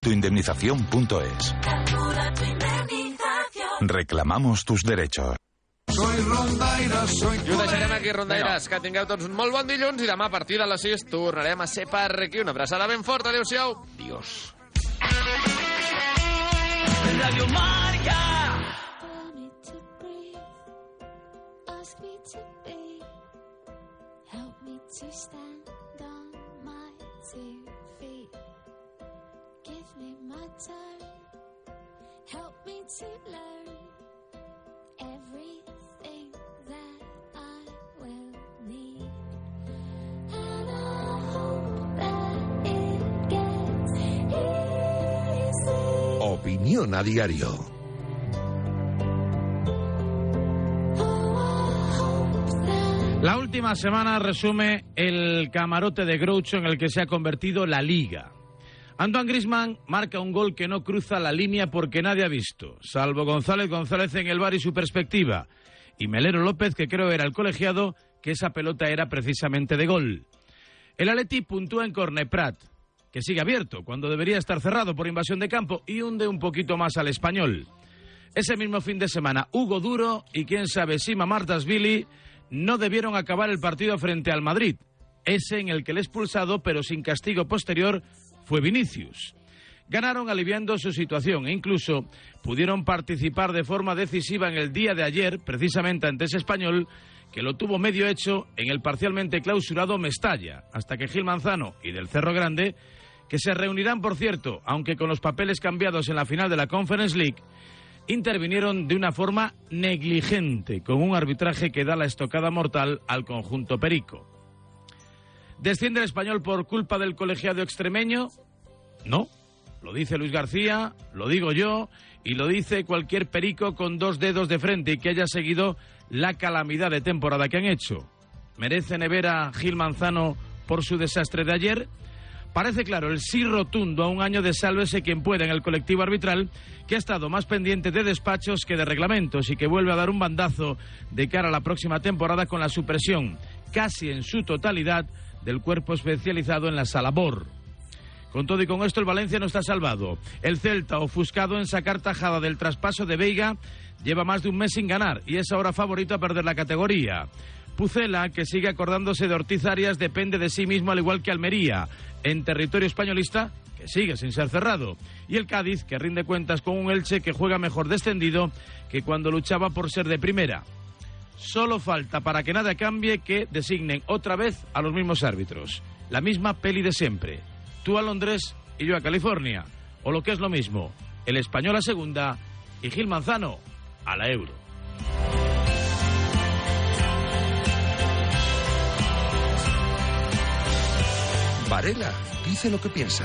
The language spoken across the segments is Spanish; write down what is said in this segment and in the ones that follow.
Tuindemnización.es Reclamamos tus derechos. Soy rondaire, soy I ho deixarem aquí, rondaires. Que tingueu tots un molt bon dilluns i demà a partir de les 6 tornarem a ser per aquí. Una abraçada ben forta. Adéu-siau. Dios. Radio Marca. Ask me to be, help me to stand on my feet. Give me my time, help me to learn everything that I will need. And I hope that it gets easy. Opinión a diario. La última semana resume el camarote de Groucho en el que se ha convertido la liga. Antoine Grisman marca un gol que no cruza la línea porque nadie ha visto, salvo González González en el bar y su perspectiva, y Melero López, que creo era el colegiado, que esa pelota era precisamente de gol. El Atleti puntúa en Corneprat, que sigue abierto cuando debería estar cerrado por invasión de campo y hunde un poquito más al español. Ese mismo fin de semana, Hugo Duro y quién sabe Sima Martasvili no debieron acabar el partido frente al Madrid, ese en el que el expulsado, pero sin castigo posterior, fue Vinicius. Ganaron aliviando su situación e incluso pudieron participar de forma decisiva en el día de ayer, precisamente ante ese español, que lo tuvo medio hecho en el parcialmente clausurado Mestalla, hasta que Gil Manzano y del Cerro Grande, que se reunirán, por cierto, aunque con los papeles cambiados en la final de la Conference League, intervinieron de una forma negligente, con un arbitraje que da la estocada mortal al conjunto perico. ¿Desciende el español por culpa del colegiado extremeño? No. Lo dice Luis García, lo digo yo, y lo dice cualquier perico con dos dedos de frente y que haya seguido la calamidad de temporada que han hecho. ¿Merece Nevera Gil Manzano por su desastre de ayer? Parece claro el sí rotundo a un año de sálvese quien pueda en el colectivo arbitral, que ha estado más pendiente de despachos que de reglamentos y que vuelve a dar un bandazo de cara a la próxima temporada con la supresión, casi en su totalidad, del cuerpo especializado en la sala BOR. Con todo y con esto, el Valencia no está salvado. El Celta, ofuscado en sacar tajada del traspaso de Veiga, lleva más de un mes sin ganar y es ahora favorito a perder la categoría. Pucela, que sigue acordándose de Ortiz Arias, depende de sí mismo al igual que Almería, en territorio españolista, que sigue sin ser cerrado. Y el Cádiz, que rinde cuentas con un Elche que juega mejor descendido que cuando luchaba por ser de primera. Solo falta para que nada cambie que designen otra vez a los mismos árbitros. La misma peli de siempre. Tú a Londres y yo a California. O lo que es lo mismo, el español a segunda y Gil Manzano a la euro. Varela dice lo que piensa.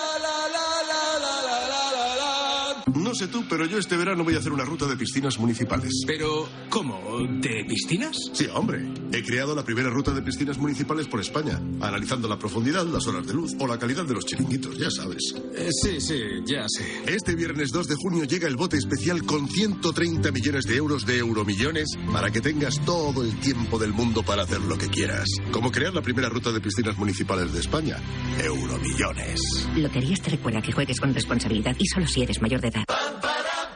No sé tú, pero yo este verano voy a hacer una ruta de piscinas municipales. Pero, ¿cómo? ¿De piscinas? Sí, hombre. He creado la primera ruta de piscinas municipales por España, analizando la profundidad, las horas de luz o la calidad de los chiringuitos, ya sabes. Eh, sí, sí, ya sé. Este viernes 2 de junio llega el bote especial con 130 millones de euros de euromillones para que tengas todo el tiempo del mundo para hacer lo que quieras. Como crear la primera ruta de piscinas municipales de España. Euromillones. Loterías te recuerda que juegues con responsabilidad y solo si eres mayor de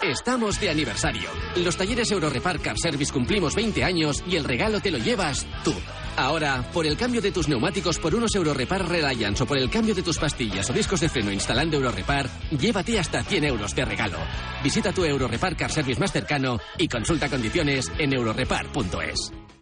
Estamos de aniversario. Los talleres Eurorepar Car Service cumplimos 20 años y el regalo te lo llevas tú. Ahora, por el cambio de tus neumáticos por unos Eurorepar Reliance o por el cambio de tus pastillas o discos de freno instalando Eurorepar, llévate hasta 100 euros de regalo. Visita tu Eurorepar Car Service más cercano y consulta condiciones en eurorepar.es.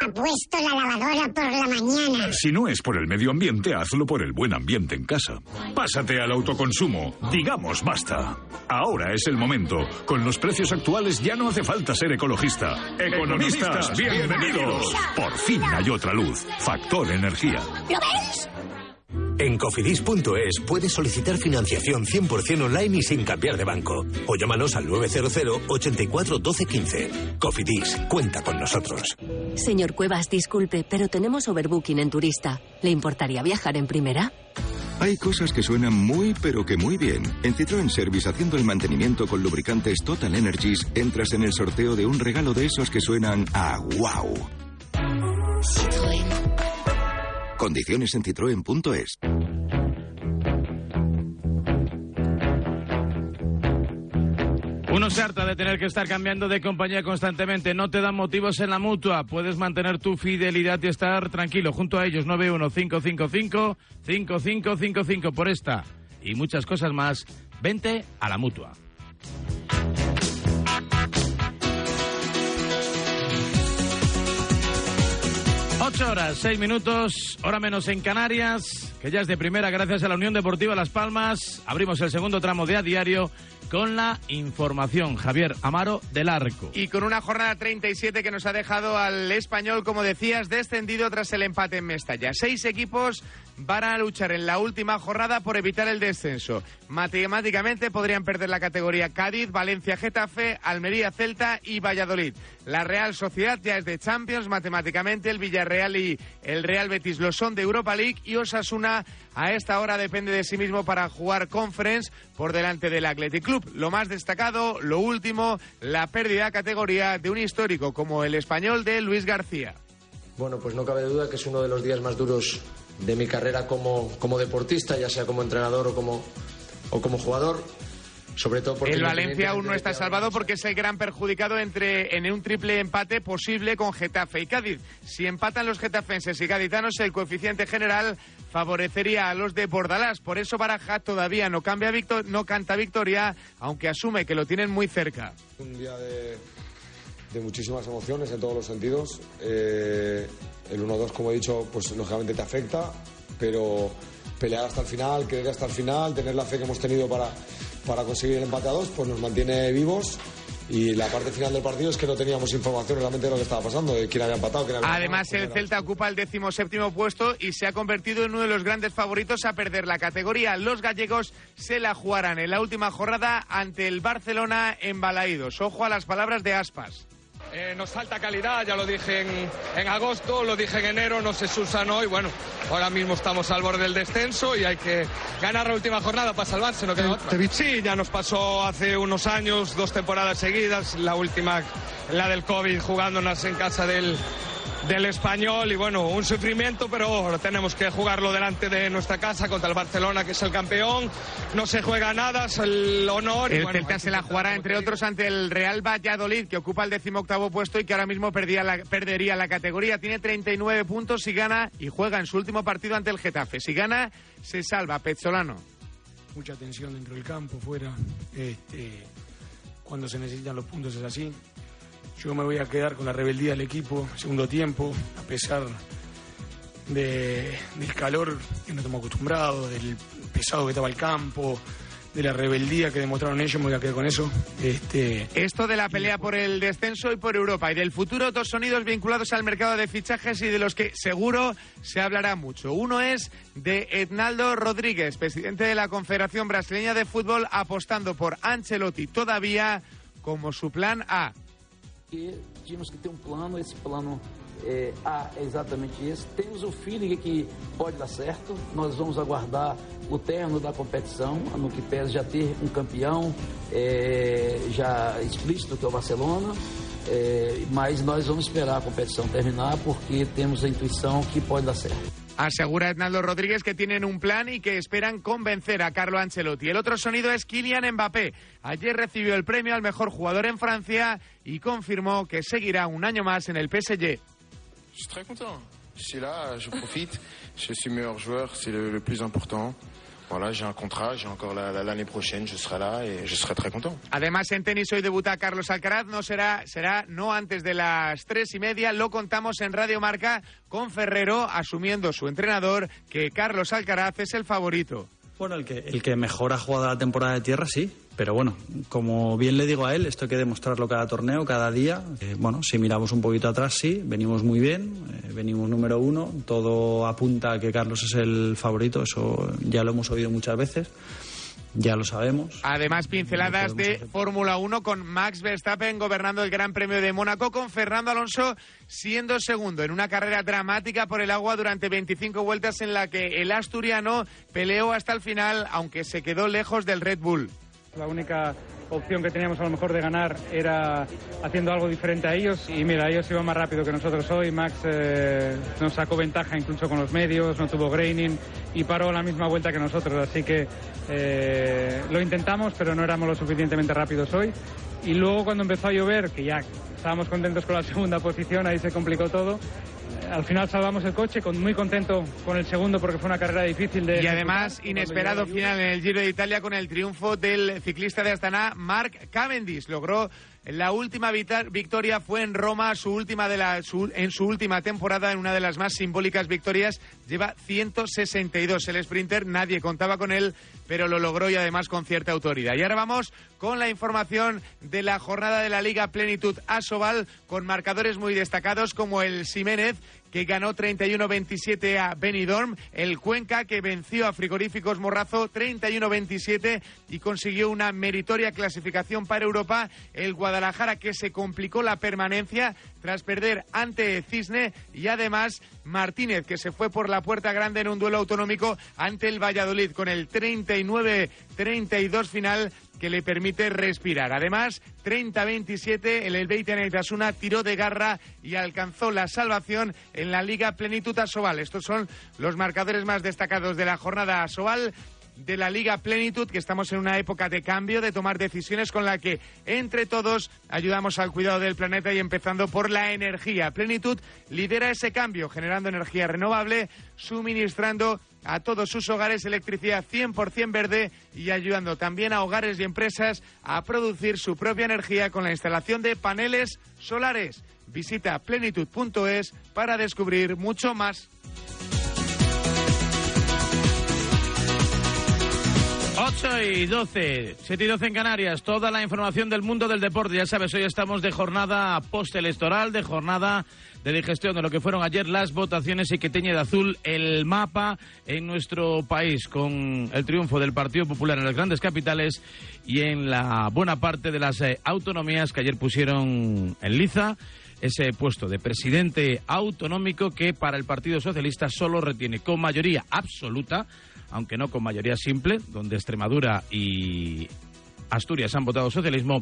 ha puesto la lavadora por la mañana? Si no es por el medio ambiente, hazlo por el buen ambiente en casa. Pásate al autoconsumo. Digamos basta. Ahora es el momento. Con los precios actuales ya no hace falta ser ecologista. Economistas, bienvenidos. Por fin hay otra luz. Factor energía. ¿Lo ves? En cofidis.es puedes solicitar financiación 100% online y sin cambiar de banco. O llámanos al 900 84 12 15. Cofidis, cuenta con nosotros. Señor Cuevas, disculpe, pero tenemos overbooking en turista. ¿Le importaría viajar en primera? Hay cosas que suenan muy, pero que muy bien. En Citroën Service, haciendo el mantenimiento con lubricantes Total Energies, entras en el sorteo de un regalo de esos que suenan a wow. Condiciones en citroen.es. Uno se harta de tener que estar cambiando de compañía constantemente. No te dan motivos en la mutua. Puedes mantener tu fidelidad y estar tranquilo. Junto a ellos, 91555-5555 por esta y muchas cosas más. Vente a la mutua. Ocho horas, seis minutos, hora menos en Canarias, que ya es de primera gracias a la Unión Deportiva Las Palmas. Abrimos el segundo tramo de a diario con la información. Javier Amaro del Arco. Y con una jornada 37 que nos ha dejado al español, como decías, descendido tras el empate en Mestalla. Seis equipos van a luchar en la última jornada por evitar el descenso. Matemáticamente podrían perder la categoría Cádiz, Valencia, Getafe, Almería, Celta y Valladolid. La Real Sociedad ya es de Champions, matemáticamente el Villarreal y el Real Betis lo son de Europa League y Osasuna a esta hora depende de sí mismo para jugar Conference por delante del Athletic Club. Lo más destacado, lo último, la pérdida de categoría de un histórico como el español de Luis García. Bueno, pues no cabe duda que es uno de los días más duros de mi carrera como, como deportista, ya sea como entrenador o como, o como jugador. Sobre todo porque el Valencia aún no está salvado porque es el gran perjudicado entre en un triple empate posible con Getafe y Cádiz. Si empatan los getafenses y gaditanos, el coeficiente general favorecería a los de Bordalás. Por eso Baraja todavía no, cambia victo- no canta victoria, aunque asume que lo tienen muy cerca. Un día de, de muchísimas emociones en todos los sentidos. Eh, el 1-2, como he dicho, pues lógicamente te afecta, pero pelear hasta el final, querer hasta el final, tener la fe que hemos tenido para, para conseguir el empate a dos, pues nos mantiene vivos. Y la parte final del partido es que no teníamos información realmente de lo que estaba pasando, de quién había empatado, quién había Además, el Celta ocupa el decimoséptimo puesto y se ha convertido en uno de los grandes favoritos a perder la categoría. Los gallegos se la jugarán en la última jornada ante el Barcelona en Balaídos. Ojo a las palabras de Aspas. Eh, nos falta calidad, ya lo dije en, en agosto, lo dije en enero, no se usan hoy. Bueno, ahora mismo estamos al borde del descenso y hay que ganar la última jornada para salvarse, no queda otra. Sí, ya nos pasó hace unos años, dos temporadas seguidas, la última, la del COVID, jugándonos en casa del, del español y bueno, un sufrimiento, pero tenemos que jugarlo delante de nuestra casa contra el Barcelona, que es el campeón. No se juega nada, es el honor. y El bueno, Celta se la jugará, entre otros, ante el Real Valladolid, que ocupa el decimoctavo puesto y que ahora mismo perdía la- perdería la categoría. Tiene 39 puntos si gana y juega en su último partido ante el Getafe. Si gana, se salva. Pezzolano. mucha tensión dentro del campo, fuera. Este, cuando se necesitan los puntos es así. Yo me voy a quedar con la rebeldía del equipo, segundo tiempo, a pesar de- del calor que no estamos acostumbrados, del pesado que estaba el campo, de la rebeldía que demostraron ellos, me voy a quedar con eso. Este, Esto de la pelea por el descenso y por Europa y del futuro, dos sonidos vinculados al mercado de fichajes y de los que seguro se hablará mucho. Uno es de Ednaldo Rodríguez, presidente de la Confederación Brasileña de Fútbol, apostando por Ancelotti todavía como su plan A. que tínhamos que ter um plano, esse plano é, A é exatamente esse. Temos o feeling que pode dar certo, nós vamos aguardar o término da competição, no que pese já ter um campeão é, já explícito, que é o Barcelona, é, mas nós vamos esperar a competição terminar porque temos a intuição que pode dar certo. Asegura Ednaldo Rodríguez que tienen un plan y que esperan convencer a Carlo Ancelotti. El otro sonido es Kylian Mbappé. Ayer recibió el premio al mejor jugador en Francia y confirmó que seguirá un año más en el PSG. Je suis très content. Je suis là, profite. Je suis meilleur joueur, c'est le, le. Voilà, j'ai un contrat, j'ai encore la- la- l'année prochaine, je serai là et je serai très content. Además, en tenis hoy debuta Carlos Alcaraz. No será, será no antes de las tres y media. Lo contamos en Radio Marca con Ferrero asumiendo su entrenador que Carlos Alcaraz es el favorito. Bueno, el que, el que mejor ha jugado la temporada de tierra, sí. Pero bueno, como bien le digo a él, esto hay que demostrarlo cada torneo, cada día. Eh, bueno, si miramos un poquito atrás, sí, venimos muy bien, eh, venimos número uno. Todo apunta a que Carlos es el favorito, eso ya lo hemos oído muchas veces, ya lo sabemos. Además, pinceladas de Fórmula 1 con Max Verstappen gobernando el Gran Premio de Mónaco, con Fernando Alonso siendo segundo en una carrera dramática por el agua durante 25 vueltas en la que el asturiano peleó hasta el final, aunque se quedó lejos del Red Bull. La única opción que teníamos a lo mejor de ganar era haciendo algo diferente a ellos. Y mira, ellos iban más rápido que nosotros hoy, Max eh, nos sacó ventaja incluso con los medios, no tuvo graining y paró la misma vuelta que nosotros, así que eh, lo intentamos pero no éramos lo suficientemente rápidos hoy. Y luego cuando empezó a llover, que ya estábamos contentos con la segunda posición, ahí se complicó todo. Al final salvamos el coche, con, muy contento con el segundo porque fue una carrera difícil de... Y además, inesperado final en el Giro de Italia con el triunfo del ciclista de Astana, Mark Cavendish. Logró la última victoria, fue en Roma, su última de la, su- en su última temporada, en una de las más simbólicas victorias. Lleva 162 el sprinter, nadie contaba con él, pero lo logró y además con cierta autoridad. Y ahora vamos con la información de la jornada de la Liga Plenitud Asobal, con marcadores muy destacados como el Siménez, que ganó 31-27 a Benidorm, el Cuenca que venció a Frigoríficos Morrazo 31-27 y consiguió una meritoria clasificación para Europa, el Guadalajara que se complicó la permanencia tras perder ante Cisne y además Martínez que se fue por la puerta grande en un duelo autonómico ante el Valladolid con el 39-32 final que le permite respirar. Además, 30-27, el Elbeite Neitasuna tiró de garra y alcanzó la salvación en la Liga Plenitud Asobal. Estos son los marcadores más destacados de la jornada Asobal de la Liga Plenitud, que estamos en una época de cambio, de tomar decisiones con la que entre todos ayudamos al cuidado del planeta y empezando por la energía. Plenitud lidera ese cambio, generando energía renovable, suministrando a todos sus hogares electricidad 100% verde y ayudando también a hogares y empresas a producir su propia energía con la instalación de paneles solares. Visita plenitud.es para descubrir mucho más. 8 y 12, 7 y 12 en Canarias, toda la información del mundo del deporte. Ya sabes, hoy estamos de jornada postelectoral, de jornada de digestión de lo que fueron ayer las votaciones y que teñe de azul el mapa en nuestro país con el triunfo del Partido Popular en las grandes capitales y en la buena parte de las eh, autonomías que ayer pusieron en liza ese puesto de presidente autonómico que para el Partido Socialista solo retiene con mayoría absoluta, aunque no con mayoría simple, donde Extremadura y Asturias han votado socialismo,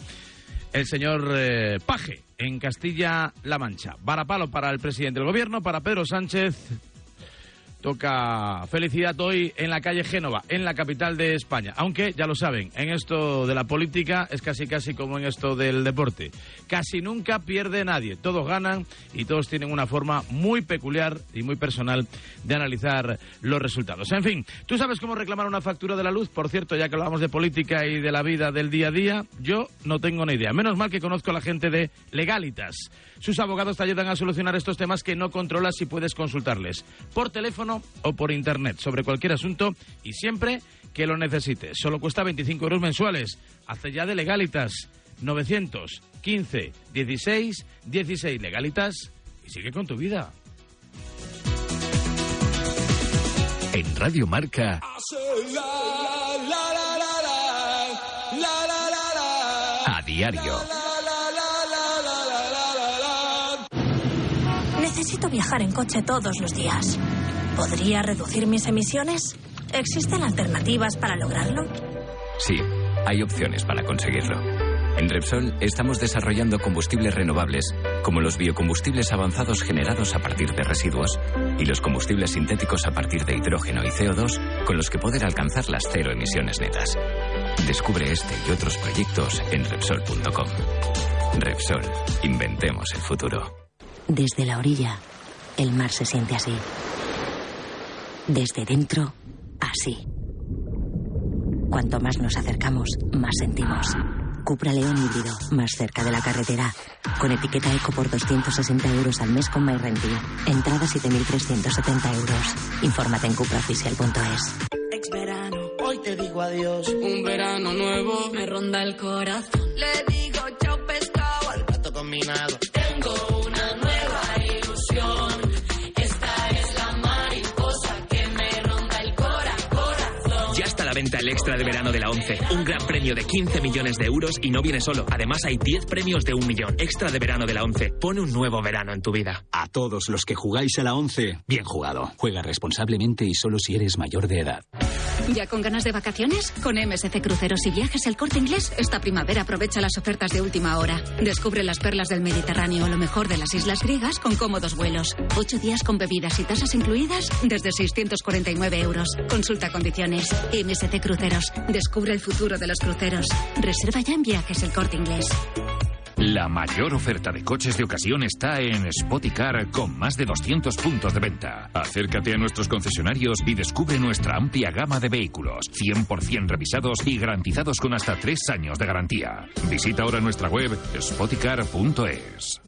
el señor eh, Paje en Castilla-La Mancha. Varapalo para el presidente del gobierno, para Pedro Sánchez. Toca felicidad hoy en la calle Génova, en la capital de España. Aunque, ya lo saben, en esto de la política es casi casi como en esto del deporte. Casi nunca pierde nadie, todos ganan y todos tienen una forma muy peculiar y muy personal de analizar los resultados. En fin, ¿tú sabes cómo reclamar una factura de la luz? Por cierto, ya que hablamos de política y de la vida del día a día, yo no tengo ni idea. Menos mal que conozco a la gente de Legalitas. Sus abogados te ayudan a solucionar estos temas que no controlas y puedes consultarles por teléfono o por internet sobre cualquier asunto y siempre que lo necesites. Solo cuesta 25 euros mensuales. Hace ya de legalitas. 915 16 16 legalitas y sigue con tu vida. En Radio Marca. A diario. Necesito viajar en coche todos los días. ¿Podría reducir mis emisiones? ¿Existen alternativas para lograrlo? Sí, hay opciones para conseguirlo. En Repsol estamos desarrollando combustibles renovables, como los biocombustibles avanzados generados a partir de residuos y los combustibles sintéticos a partir de hidrógeno y CO2, con los que poder alcanzar las cero emisiones netas. Descubre este y otros proyectos en Repsol.com. Repsol, inventemos el futuro. Desde la orilla, el mar se siente así. Desde dentro, así. Cuanto más nos acercamos, más sentimos. Cupra León híbrido, más cerca de la carretera. Con etiqueta eco por 260 euros al mes con MyRenting. Entrada 7.370 euros. Infórmate en cupraoficial.es. Ex verano, hoy te digo adiós. Un verano nuevo me ronda el corazón. Le digo chao pescado al pato combinado. Tengo venta el extra de verano de la 11. Un gran premio de 15 millones de euros y no viene solo. Además hay 10 premios de un millón. Extra de verano de la 11. Pone un nuevo verano en tu vida. A todos los que jugáis a la 11, bien jugado. Juega responsablemente y solo si eres mayor de edad. ¿Ya con ganas de vacaciones? Con MSC Cruceros y Viajes El Corte Inglés, esta primavera aprovecha las ofertas de última hora. Descubre las perlas del Mediterráneo o lo mejor de las islas griegas con cómodos vuelos. Ocho días con bebidas y tasas incluidas desde 649 euros. Consulta condiciones. MSC Cruceros. Descubre el futuro de los cruceros. Reserva ya en Viajes El Corte Inglés. La mayor oferta de coches de ocasión está en Spoticar con más de 200 puntos de venta. Acércate a nuestros concesionarios y descubre nuestra amplia gama de vehículos, 100% revisados y garantizados con hasta 3 años de garantía. Visita ahora nuestra web spoticar.es.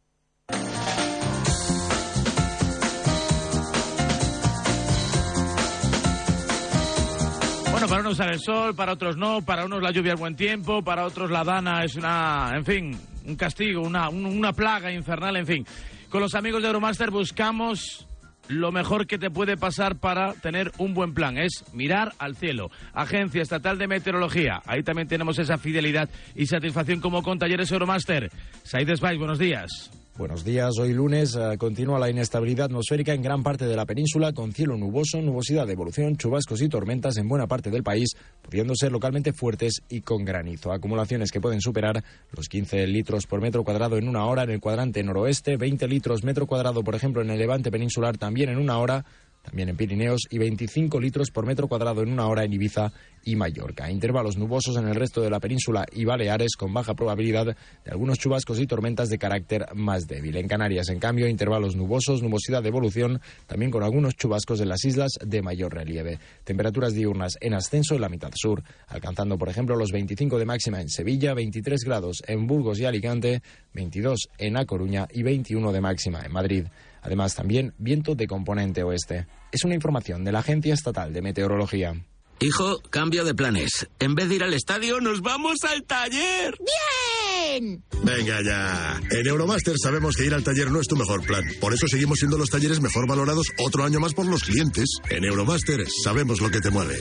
Bueno, para unos sale el sol, para otros no, para unos la lluvia es buen tiempo, para otros la dana es una, en fin, un castigo, una, un- una plaga infernal, en fin. Con los amigos de Euromaster buscamos lo mejor que te puede pasar para tener un buen plan, es mirar al cielo. Agencia Estatal de Meteorología, ahí también tenemos esa fidelidad y satisfacción como con Talleres Euromaster. Said Spice, buenos días. Buenos días, hoy lunes eh, continúa la inestabilidad atmosférica en gran parte de la península con cielo nuboso, nubosidad de evolución, chubascos y tormentas en buena parte del país, pudiendo ser localmente fuertes y con granizo. Acumulaciones que pueden superar los 15 litros por metro cuadrado en una hora en el cuadrante noroeste, 20 litros metro cuadrado, por ejemplo, en el levante peninsular también en una hora, también en Pirineos, y 25 litros por metro cuadrado en una hora en Ibiza y Mallorca. Intervalos nubosos en el resto de la península y Baleares con baja probabilidad de algunos chubascos y tormentas de carácter más débil. En Canarias, en cambio, intervalos nubosos, nubosidad de evolución, también con algunos chubascos en las islas de mayor relieve. Temperaturas diurnas en ascenso en la mitad sur, alcanzando, por ejemplo, los 25 de máxima en Sevilla, 23 grados en Burgos y Alicante, 22 en A Coruña y 21 de máxima en Madrid. Además, también viento de componente oeste. Es una información de la Agencia Estatal de Meteorología. Hijo, cambio de planes. En vez de ir al estadio, nos vamos al taller. ¡Bien! Venga ya. En Euromaster sabemos que ir al taller no es tu mejor plan. Por eso seguimos siendo los talleres mejor valorados otro año más por los clientes. En Euromaster sabemos lo que te mueve.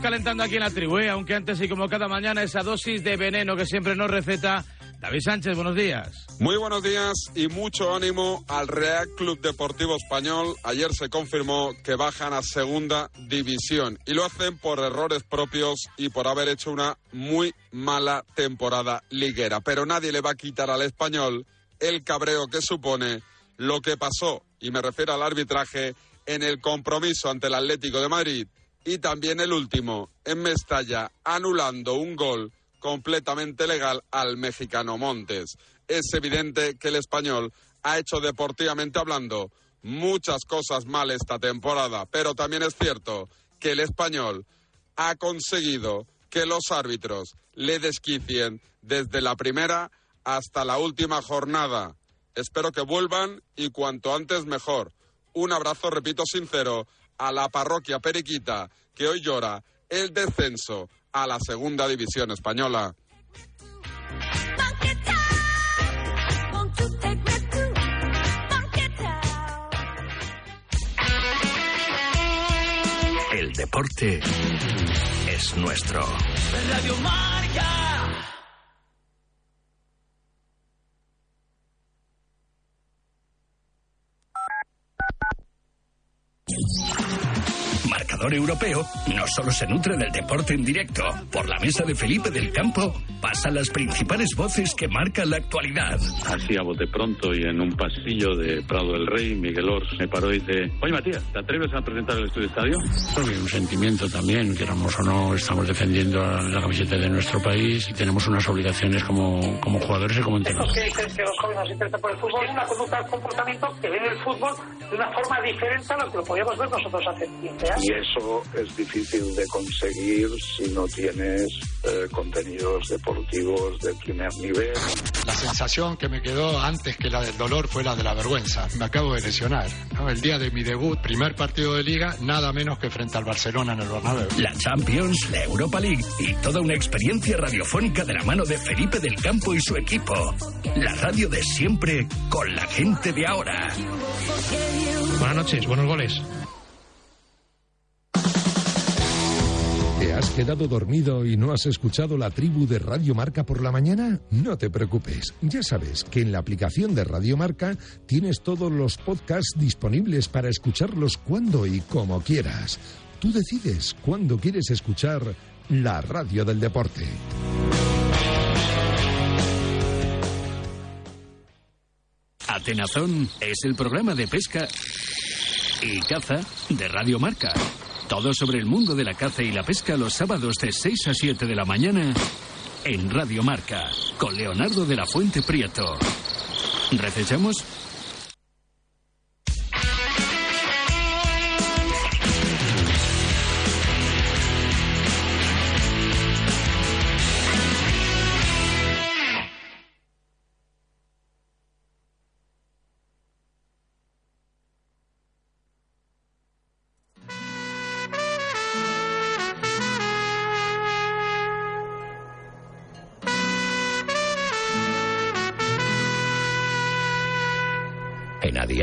Calentando aquí en la tribu, ¿eh? aunque antes y como cada mañana esa dosis de veneno que siempre nos receta David Sánchez, buenos días. Muy buenos días y mucho ánimo al Real Club Deportivo Español. Ayer se confirmó que bajan a segunda división y lo hacen por errores propios y por haber hecho una muy mala temporada liguera. Pero nadie le va a quitar al español el cabreo que supone lo que pasó, y me refiero al arbitraje, en el compromiso ante el Atlético de Madrid y también el último en Mestalla, anulando un gol completamente legal al mexicano Montes. Es evidente que el español ha hecho deportivamente hablando muchas cosas mal esta temporada, pero también es cierto que el español ha conseguido que los árbitros le desquicien desde la primera hasta la última jornada. Espero que vuelvan y cuanto antes mejor. Un abrazo, repito, sincero a la parroquia Periquita que hoy llora el descenso a la segunda división española. El deporte es nuestro. Radio Marca. Europeo no solo se nutre del deporte en directo. Por la mesa de Felipe del Campo pasan las principales voces que marcan la actualidad. Así a bote pronto y en un pasillo de Prado del Rey, Miguel Ors me paró y dice, oye Matías, ¿te atreves a presentar el estudio estadio? Que hay un sentimiento también, queramos o no, estamos defendiendo la camiseta de nuestro país y tenemos unas obligaciones como, como jugadores y como entrenadores. que dicen que los jóvenes se interesan por el fútbol es una conducta, un comportamiento que ven el fútbol de una forma diferente a lo que lo podíamos ver nosotros hace 15 años. Y eso es difícil de conseguir si no tienes eh, contenidos deportivos de primer nivel. La sensación que me quedó antes que la del dolor fue la de la vergüenza. Me acabo de lesionar. ¿no? El día de mi debut, primer partido de liga, nada menos que frente al Barcelona en el Bernabéu. La Champions, la Europa League y toda una experiencia radiofónica de la mano de Felipe del Campo y su equipo. La radio de siempre con la gente de ahora. Buenas noches, buenos goles. Has quedado dormido y no has escuchado la tribu de Radio Marca por la mañana? No te preocupes, ya sabes que en la aplicación de Radio Marca tienes todos los podcasts disponibles para escucharlos cuando y como quieras. Tú decides cuándo quieres escuchar la radio del deporte. Atenazón es el programa de pesca y caza de Radio Marca. Todo sobre el mundo de la caza y la pesca los sábados de 6 a 7 de la mañana en Radio Marca con Leonardo de la Fuente Prieto. ¿Recechamos?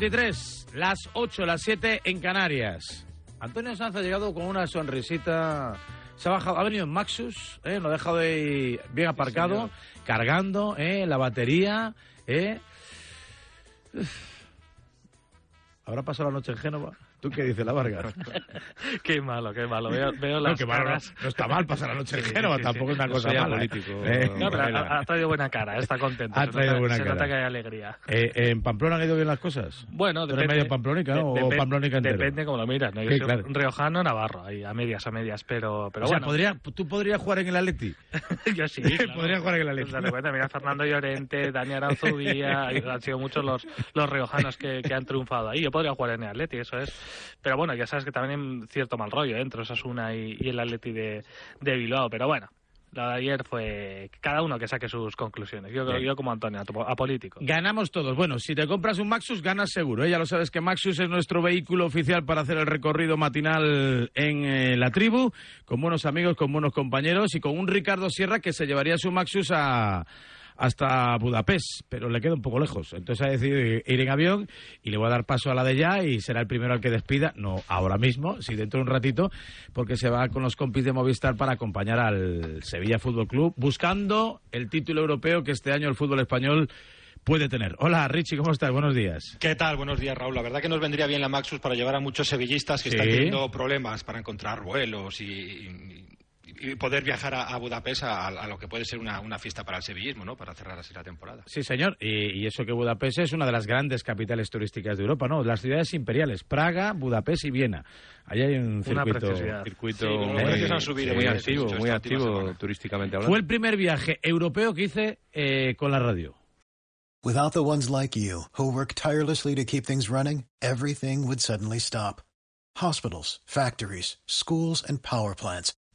23, las 8, las 7 en Canarias. Antonio Sanz ha llegado con una sonrisita. Se ha bajado, ha venido en Maxus, ¿eh? lo ha dejado ahí bien aparcado, cargando ¿eh? la batería. ¿eh? ¿Habrá pasado la noche en Génova? ¿Tú qué dices, la Vargas? qué malo, qué malo. Veo, veo No, las que malo, no está mal pasar la noche en Sí, Génova, sí, tampoco sí. es una No cosa mala. apolítico, ¿eh? No, pero ha, ha traído buena cara, está contento. Ha se traído buena se cara. nota que hay alegría. Eh, ¿En Pamplona han ido bien las cosas? Bueno, Tú eres depende. medio pamplónica, ¿no? De- o depe- pamplónica entero. Depende como lo miras, ¿no? Yo Sí, soy claro. riojano navarro, ahí, a medias, a medias, pero, pero o sea, bueno. podría, tú podrías jugar en el Atleti. Yo sí. claro. Podría jugar en el Atleti. De repente, mira Fernando Llorente, Dani Aranzubía, han sido muchos los, los riojanos que, que han triunfado ahí. Yo podría jugar en el Atleti, eso es. Pero bueno, ya sabes que también hay cierto mal rollo ¿eh? entre Osasuna y, y el Atleti de, de Bilbao. Pero bueno, lo de ayer fue cada uno que saque sus conclusiones. Yo, yo como Antonio, apolítico. Ganamos todos. Bueno, si te compras un Maxus, ganas seguro. ¿eh? Ya lo sabes que Maxus es nuestro vehículo oficial para hacer el recorrido matinal en eh, la tribu, con buenos amigos, con buenos compañeros y con un Ricardo Sierra que se llevaría su Maxus a hasta Budapest, pero le queda un poco lejos. Entonces ha decidido ir en avión y le voy a dar paso a la de ya y será el primero al que despida, no ahora mismo, sí dentro de un ratito, porque se va con los compis de Movistar para acompañar al Sevilla Fútbol Club, buscando el título europeo que este año el fútbol español puede tener. Hola Richie, ¿cómo estás? Buenos días. ¿Qué tal? Buenos días, Raúl. La verdad que nos vendría bien la Maxus para llevar a muchos sevillistas que Sí. están teniendo problemas para encontrar vuelos y, y- y poder viajar a, a Budapest a, a lo que puede ser una, una fiesta para el sevillismo, ¿no? Para cerrar así la temporada. Sí, señor. Y, y eso que Budapest es una de las grandes capitales turísticas de Europa, ¿no? Las ciudades imperiales, Praga, Budapest y Viena. Ahí hay un Una circuito. preciosidad. circuito Sí, muy, han subido muy mucho activo, muy activo turísticamente hablando. Fue el primer viaje europeo que hice eh, con la radio. Without the ones like you, who work tirelessly to keep things running, everything would suddenly stop. Hospitals, factories, schools, and power plants,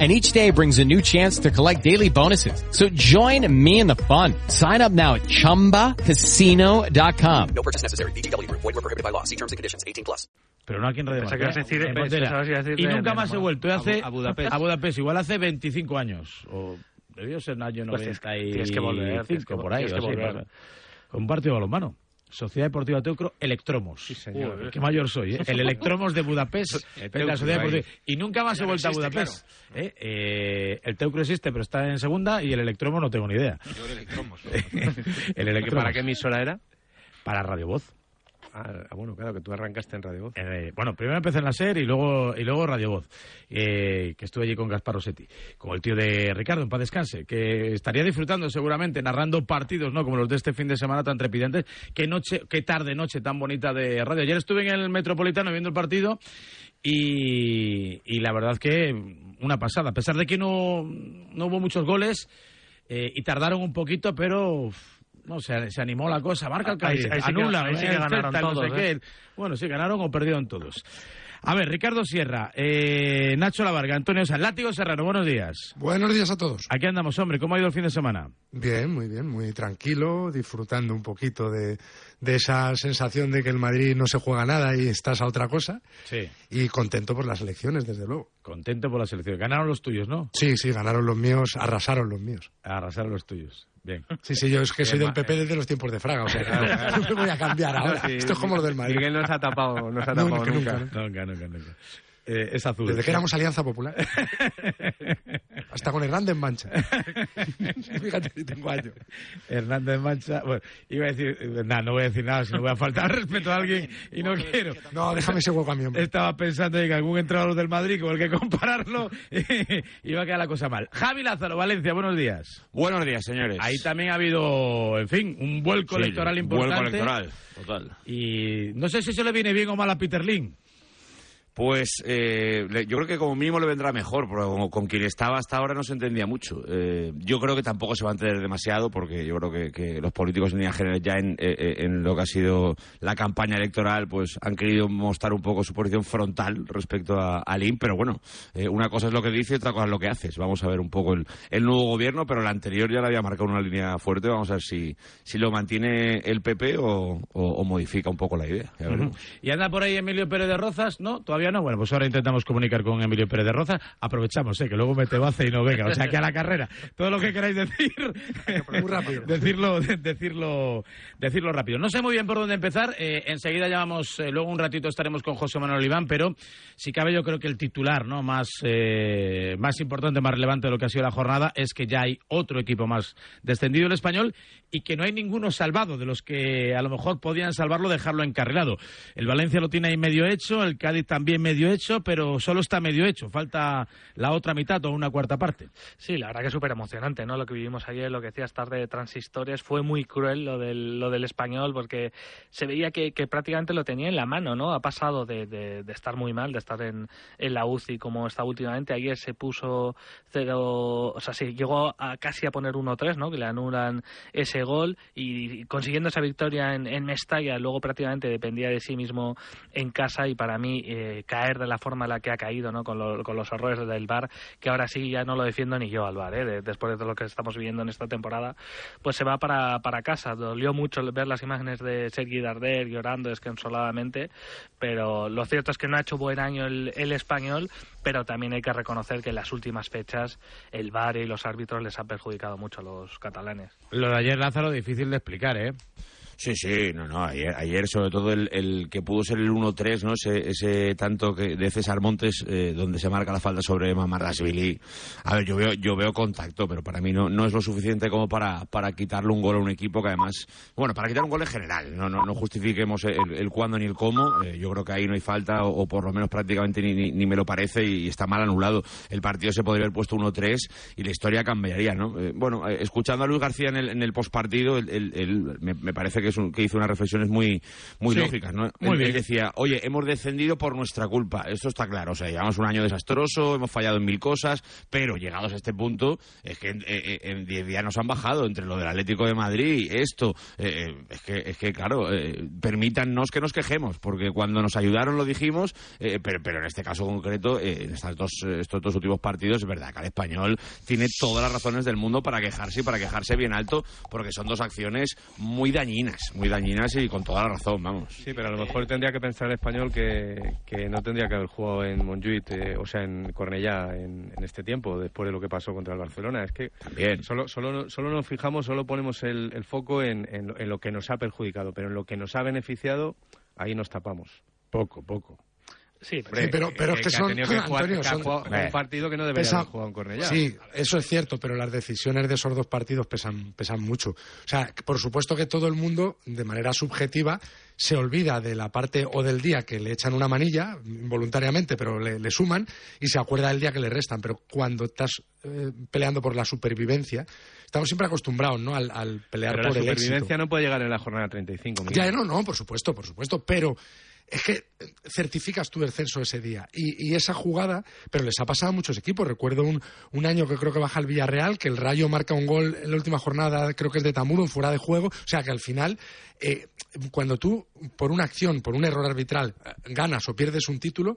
And each day brings a new chance to collect daily bonuses. So join me in the fun. Sign up now at ChumbaCasino.com. No purchase necessary. VGW Group. Void were prohibited by law. See terms and conditions. 18 plus. Pero no aquí en Radio Marca, a decir- en pensaba Montera. que ibas a decir Y nunca de- más he vuelto. Hace, a Budapest. A Budapest. Igual hace 25 años. O debió ser en el año Pues tienes- 95 tienes que volver, tienes que- por ahí. tienes que o así, volver. para- Con un partido de balonmano. Sociedad Deportiva Teucro, Electromos. Sí, señor. qué mayor soy, ¿eh? El Electromos de Budapest. El es la Teucro Sociedad ahí. Deportiva. Y nunca más Ya he no vuelto a Budapest. ¿eh? Eh, el Teucro existe, pero está en segunda. Y el Electromos no tengo ni idea. Yo el Electromos. el ¿Que Electromos. ¿Para qué emisora era? Para Radio Voz. Ah, bueno, claro, que tú arrancaste en Radio Voz. Eh, bueno, primero empecé en la SER y luego, y luego Radio Voz, eh, que estuve allí con Gaspar Rossetti, con el tío de Ricardo, en paz descanse, que estaría disfrutando seguramente, narrando partidos, ¿no? Como los de este fin de semana tan trepidantes. Qué noche, qué tarde, noche tan bonita de radio. Ayer estuve en el Metropolitano viendo el partido y, la verdad que una pasada. A pesar de que no, no hubo muchos goles eh, y tardaron un poquito, pero... no, se, se animó la cosa, marca el Cádiz, ahí anula, ahí sí que el ganaron Celta, no sé. ¿eh? Bueno, sí, ganaron o perdieron todos. A ver, Ricardo Sierra, eh, Nacho Lavarga, Antonio San, Látigo Serrano, buenos días. Buenos días a todos. Aquí andamos, hombre, ¿cómo ha ido el fin de semana? Bien, muy bien, muy tranquilo, disfrutando un poquito de, de esa sensación de que el Madrid no se juega nada y estás a otra cosa. Sí. Y contento por las elecciones, desde luego. Contento por la selección. Ganaron los tuyos, ¿no? Sí, sí, ganaron los míos, arrasaron los míos. Arrasaron los tuyos. Bien. Sí, sí, yo es que soy del PP desde los tiempos de Fraga, o sea, no me voy a cambiar ahora. Sí, Esto es como lo del Madrid. Miguel nos ha tapado, nos ha No, tapado que nunca. nunca, Nunca, nunca, nunca. Eh, es azul. Desde que éramos Alianza Popular. Hasta con Hernández Mancha. Fíjate si tengo años. Hernández Mancha. Bueno, iba a decir. Nada, no voy a decir nada, si no voy a faltar respeto a alguien y no quiero. No, déjame ese hueco a mí, hombre. Estaba pensando en que algún entrenador del Madrid, con el que compararlo, iba a quedar la cosa mal. Javi Lázaro, Valencia, buenos días. Buenos días, señores. Ahí también ha habido, en fin, un vuelco Sí, electoral importante. Vuelco electoral, total. Y no sé si eso le viene bien o mal a Peter Lin. Pues eh, yo creo que como mínimo le vendrá mejor, porque como con quien estaba hasta ahora no se entendía mucho. Eh, yo creo que tampoco se va a entender demasiado, porque yo creo que, que los políticos en líneas generales ya en, eh, eh, en lo que ha sido la campaña electoral, pues han querido mostrar un poco su posición frontal respecto a, a Lim, pero bueno, una cosa es lo que dice y otra cosa es lo que haces. Vamos a ver un poco el, el nuevo gobierno, pero el anterior ya le había marcado una línea fuerte, vamos a ver si, si lo mantiene el PP o, o- o modifica un poco la idea. Ya veremos. ¿Y anda por ahí Emilio Pérez de Rozas? No, todavía no. Bueno, pues ahora intentamos comunicar con Emilio Pérez de Rozas. Aprovechamos, ¿eh? que luego me te bace y no venga. O sea, que a la carrera. Todo lo que queráis decir, muy rápido. decirlo, de- decirlo, decirlo rápido. No sé muy bien por dónde empezar. Eh, enseguida ya vamos, eh, luego un ratito estaremos con José Manuel Oliván, pero si cabe yo creo que el titular no más, eh, más importante, más relevante de lo que ha sido la jornada es que ya hay otro equipo más descendido el español y que no hay ninguno salvado de los que a lo mejor podían salvarlo, dejarlo encarrilado. El Valencia lo tiene ahí medio hecho, el Cádiz también medio hecho, pero solo está medio hecho. Falta la otra mitad o una cuarta parte. Sí, la verdad que es súper emocionante, ¿no? Lo que vivimos ayer, lo que decías tarde de transistores, fue muy cruel lo del, lo del español, porque se veía que, que prácticamente lo tenía en la mano, ¿no? Ha pasado de, de- estar muy mal, de estar en, en la UCI como está últimamente. Ayer se puso cero, o sea, sí, llegó a casi a poner 1-3, ¿no? Que le anulan ese gol y consiguiendo esa victoria en, en Mestalla, luego prácticamente dependía de sí mismo en casa y para mí eh, caer de la forma en la que ha caído, ¿no? Con, lo- con los errores del VAR, que ahora sí ya no lo defiendo ni yo al VAR, ¿eh? De- después de lo que estamos viviendo en esta temporada, pues se va para, para casa. Dolió mucho ver las imágenes de Sergi Darder llorando desconsoladamente, pero lo cierto es que no ha hecho buen año el, el español, pero también hay que reconocer que en las últimas fechas el VAR y los árbitros les han perjudicado mucho a los catalanes. Lo de ayer, Lázaro, difícil de explicar, ¿eh? Sí, sí, no, no, ayer, ayer sobre todo el, el que pudo ser el 1-3, ¿no? Ese, ese tanto que de César Montes, eh, donde se marca la falta sobre Mamarrasvili. A ver, yo veo, yo veo contacto, pero para mí no, no es lo suficiente como para, para quitarle un gol a un equipo que además, bueno, para quitar un gol en general, no, no, no justifiquemos el, el cuándo ni el cómo, eh, yo creo que ahí no hay falta, o, por lo menos prácticamente ni, ni, me lo parece, y, está mal anulado. El partido se podría haber puesto 1-3 y la historia cambiaría, ¿no? Eh, bueno, escuchando a Luis García en el, en el postpartido, me, me parece que, es un- que hizo unas reflexiones muy, muy Sí, lógicas, ¿no? muy él, bien. él decía, oye, hemos descendido por nuestra culpa, esto está claro, o sea, llevamos un año desastroso, hemos fallado en mil cosas, pero llegados a este punto, es que en- eh, en 10 días nos han bajado entre lo del Atlético de Madrid, esto, eh, eh, es, que, es que, claro, eh, permítannos que nos quejemos, porque cuando nos ayudaron lo dijimos, eh, pero, pero en este caso concreto, eh, en estas dos, eh, estos dos últimos partidos, es verdad que el español tiene todas las razones del mundo para quejarse y para quejarse bien alto, porque son dos acciones muy dañinas, muy dañinas y con toda la razón, vamos. Sí, pero a lo mejor tendría que pensar el español que, que no tendría que haber jugado en Montjuic, eh, o sea, en Cornellá en, en este tiempo, después de lo que pasó contra el Barcelona. Es que También. solo, solo, solo nos fijamos, solo ponemos el, el foco en, en lo- en lo que nos ha perjudicado, pero en lo que nos ha beneficiado, ahí nos tapamos. Poco, poco. Sí, Sí, pero, pero es que, ha son, que jugar- Antonio, que ha son- jugado un partido que no debería pesa- haber jugado en Cornellá. Sí, eso es cierto, pero las decisiones de esos dos partidos pesan, pesan mucho. O sea, que por supuesto que todo el mundo, de manera subjetiva, se olvida de la parte o del día que le echan una manilla, voluntariamente, pero le, le suman, y se acuerda del día que le restan. Pero cuando estás eh, peleando por la supervivencia, estamos siempre acostumbrados, ¿no? Al, al pelear Pero la por el éxito. supervivencia no puede llegar en la jornada 35. Miguel. Ya, no, no, por supuesto, por supuesto, pero es que certificas tu descenso ese día. Y, y esa jugada, pero les ha pasado a muchos equipos. Recuerdo un, un año que creo que baja el Villarreal, que el Rayo marca un gol en la última jornada, creo que es de Tamuro, fuera de juego. O sea, que al final, eh, cuando tú, por una acción, por un error arbitral, eh, ganas o pierdes un título,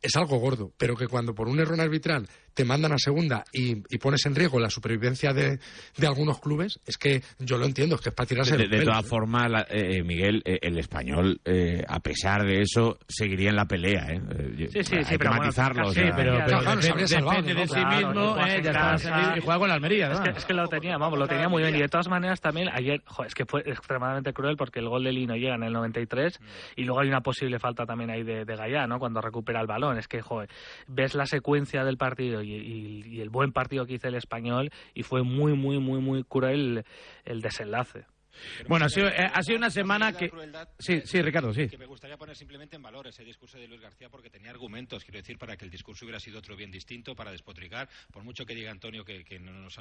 es algo gordo, pero que cuando por un error arbitral te mandan a segunda y, y pones en riesgo la supervivencia de, de algunos clubes, es que yo lo entiendo, es que es para tirarse De, de pelos, todas ¿eh? formas, la- eh, Miguel, eh, el español, eh, a pesar de eso, seguiría en la pelea. ¿eh? Eh, Sí, sí, hay sí, que pero bueno, matizarlo. o sí, sea, pero- pero claro, salvado, depende ¿no? de sí Claro, mismo, eh, y juega con la Almería. Es ¿no? que, es que lo tenía, vamos, lo tenía muy bien. Y de todas maneras también ayer, jo, es que fue extremadamente cruel porque el gol de Lino llega en el 93 y luego hay una posible falta también ahí de, de Gallá, ¿no? Cuando recupera el balón. Es que, joder, ves la secuencia del partido y, y- y el buen partido que hizo el español y fue muy, muy, muy, muy cruel el, el desenlace. Bueno, ha sido, eh, ha sido una semana que... Sí, sí, Ricardo, sí. Que me gustaría poner simplemente en valor ese discurso de Luis García porque tenía argumentos, quiero decir, para que el discurso hubiera sido otro bien distinto, para despotricar, por mucho que diga Antonio que, que no, nos,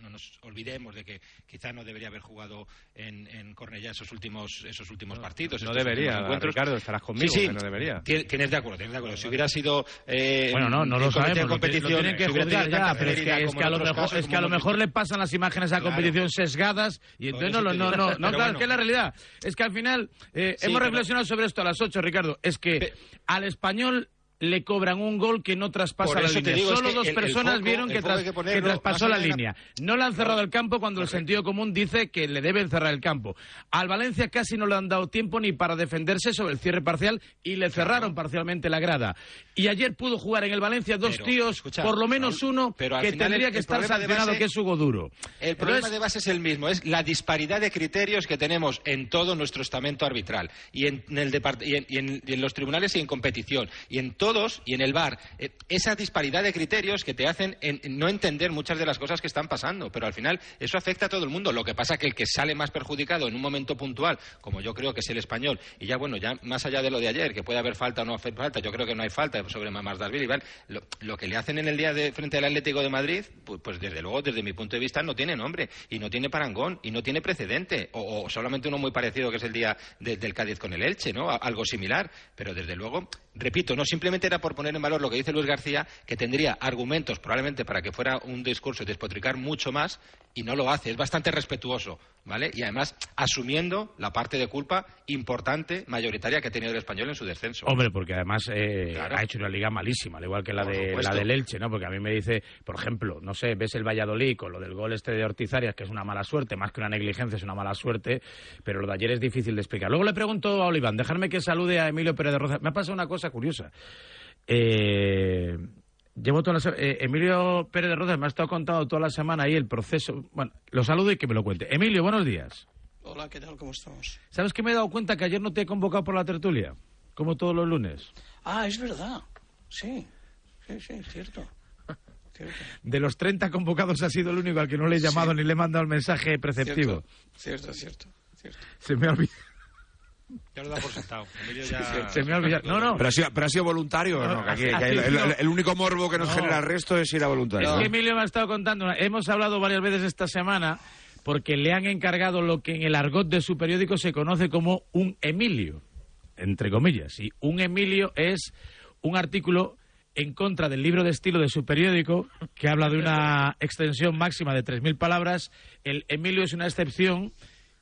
no nos olvidemos de que quizá no debería haber jugado en, en Cornellá esos últimos, esos últimos partidos. no debería. Ricardo, estarás conmigo, Sí, sí, que no debería. ti- Tienes de acuerdo, tienes de acuerdo. Si hubiera sido... eh, Bueno, no, no lo sabemos, lo, tienen que juzgar ya, pero es que, es que a lo mejor, casos, es que a lo mejor le pasan las imágenes a Claro. competición sesgadas y entonces no, lo- no, no, no, claro, es que es la realidad. Es que al final eh, hemos reflexionado sobre esto a las 8, Ricardo. Es que al español le cobran un gol que no traspasa la línea. digo, es Solo que dos el- el personas foco- vieron que, tras- traspasó la línea. No le han cerrado el campo cuando el sentido común dice que le deben cerrar el campo. Al Valencia casi no le han dado tiempo ni para defenderse sobre el cierre parcial y le cerraron parcialmente la grada. Y ayer pudo jugar en el Valencia dos Pero, tíos, escucha, por lo menos Raúl, uno, pero que tendría el- que estar sancionado, base- que es Hugo Duro. El problema Entonces, de base es el mismo, es la disparidad de criterios que tenemos en todo nuestro estamento arbitral y en, el y en, y en- y en los tribunales y en competición y en todos y en el VAR. Eh, esa disparidad de criterios que te hacen en- no entender muchas de las cosas que están pasando, pero al final eso afecta a todo el mundo. Lo que pasa que el que sale más perjudicado en un momento puntual, como yo creo que es el español, y ya bueno, ya más allá de lo de ayer, que puede haber falta o no hacer falta, yo creo que no hay falta sobre Mamás Dasville y lo, que le hacen en el día de frente al Atlético de Madrid, pues, pues desde luego, desde mi punto de vista, no tiene nombre y no tiene parangón y no tiene precedente, o, solamente uno muy parecido que es el día de- del Cádiz con el Elche, ¿no? Algo similar, pero desde luego, repito, no simplemente era por poner en valor lo que dice Luis García, que tendría argumentos probablemente para que fuera un discurso y despotricar mucho más y no lo hace, es bastante respetuoso, ¿vale? Y además asumiendo la parte de culpa importante, mayoritaria que ha tenido el español en su descenso. Hombre, porque además eh, ha hecho una liga malísima, al igual que la, Por de, la del Elche, ¿no? Porque a mí me dice, por ejemplo, no sé, ves el Valladolid con lo del gol este de Ortizarias, que es una mala suerte, más que una negligencia, es una mala suerte, pero lo de ayer es difícil de explicar. Luego le pregunto a Oliván, dejarme que salude a Emilio Pérez de Roza. Me ha pasado una cosa curiosa. Eh, llevo toda la eh, Emilio Pérez de Rozas me ha estado contando toda la semana ahí el proceso. Bueno, lo saludo y que me lo cuente. Emilio, buenos días. Hola, ¿qué tal? ¿Cómo estamos? ¿Sabes que me he dado cuenta que ayer no te he convocado por la tertulia? Como todos los lunes. Ah, es verdad. Sí, sí, sí, cierto. cierto. De los 30 convocados ha sido el único al que no le he llamado ni le he mandado el mensaje preceptivo. Cierto, cierto, cierto. Se me ha olvidado. Ya lo da por sentado. Ya- Se me ha olvidado. No, no. Pero ha sido, pero ha sido voluntario, ¿o ¿no? Que aquí- que Ha el, el- sido- el único morbo que nos No. genera el resto es ir a voluntario. Es que Emilio me ha estado contando, hemos hablado varias veces esta semana porque le han encargado lo que en el argot de su periódico se conoce como un Emilio, entre comillas. Y un Emilio es un artículo en contra del libro de estilo de su periódico que habla de una extensión máxima de 3.000 palabras. El Emilio es una excepción.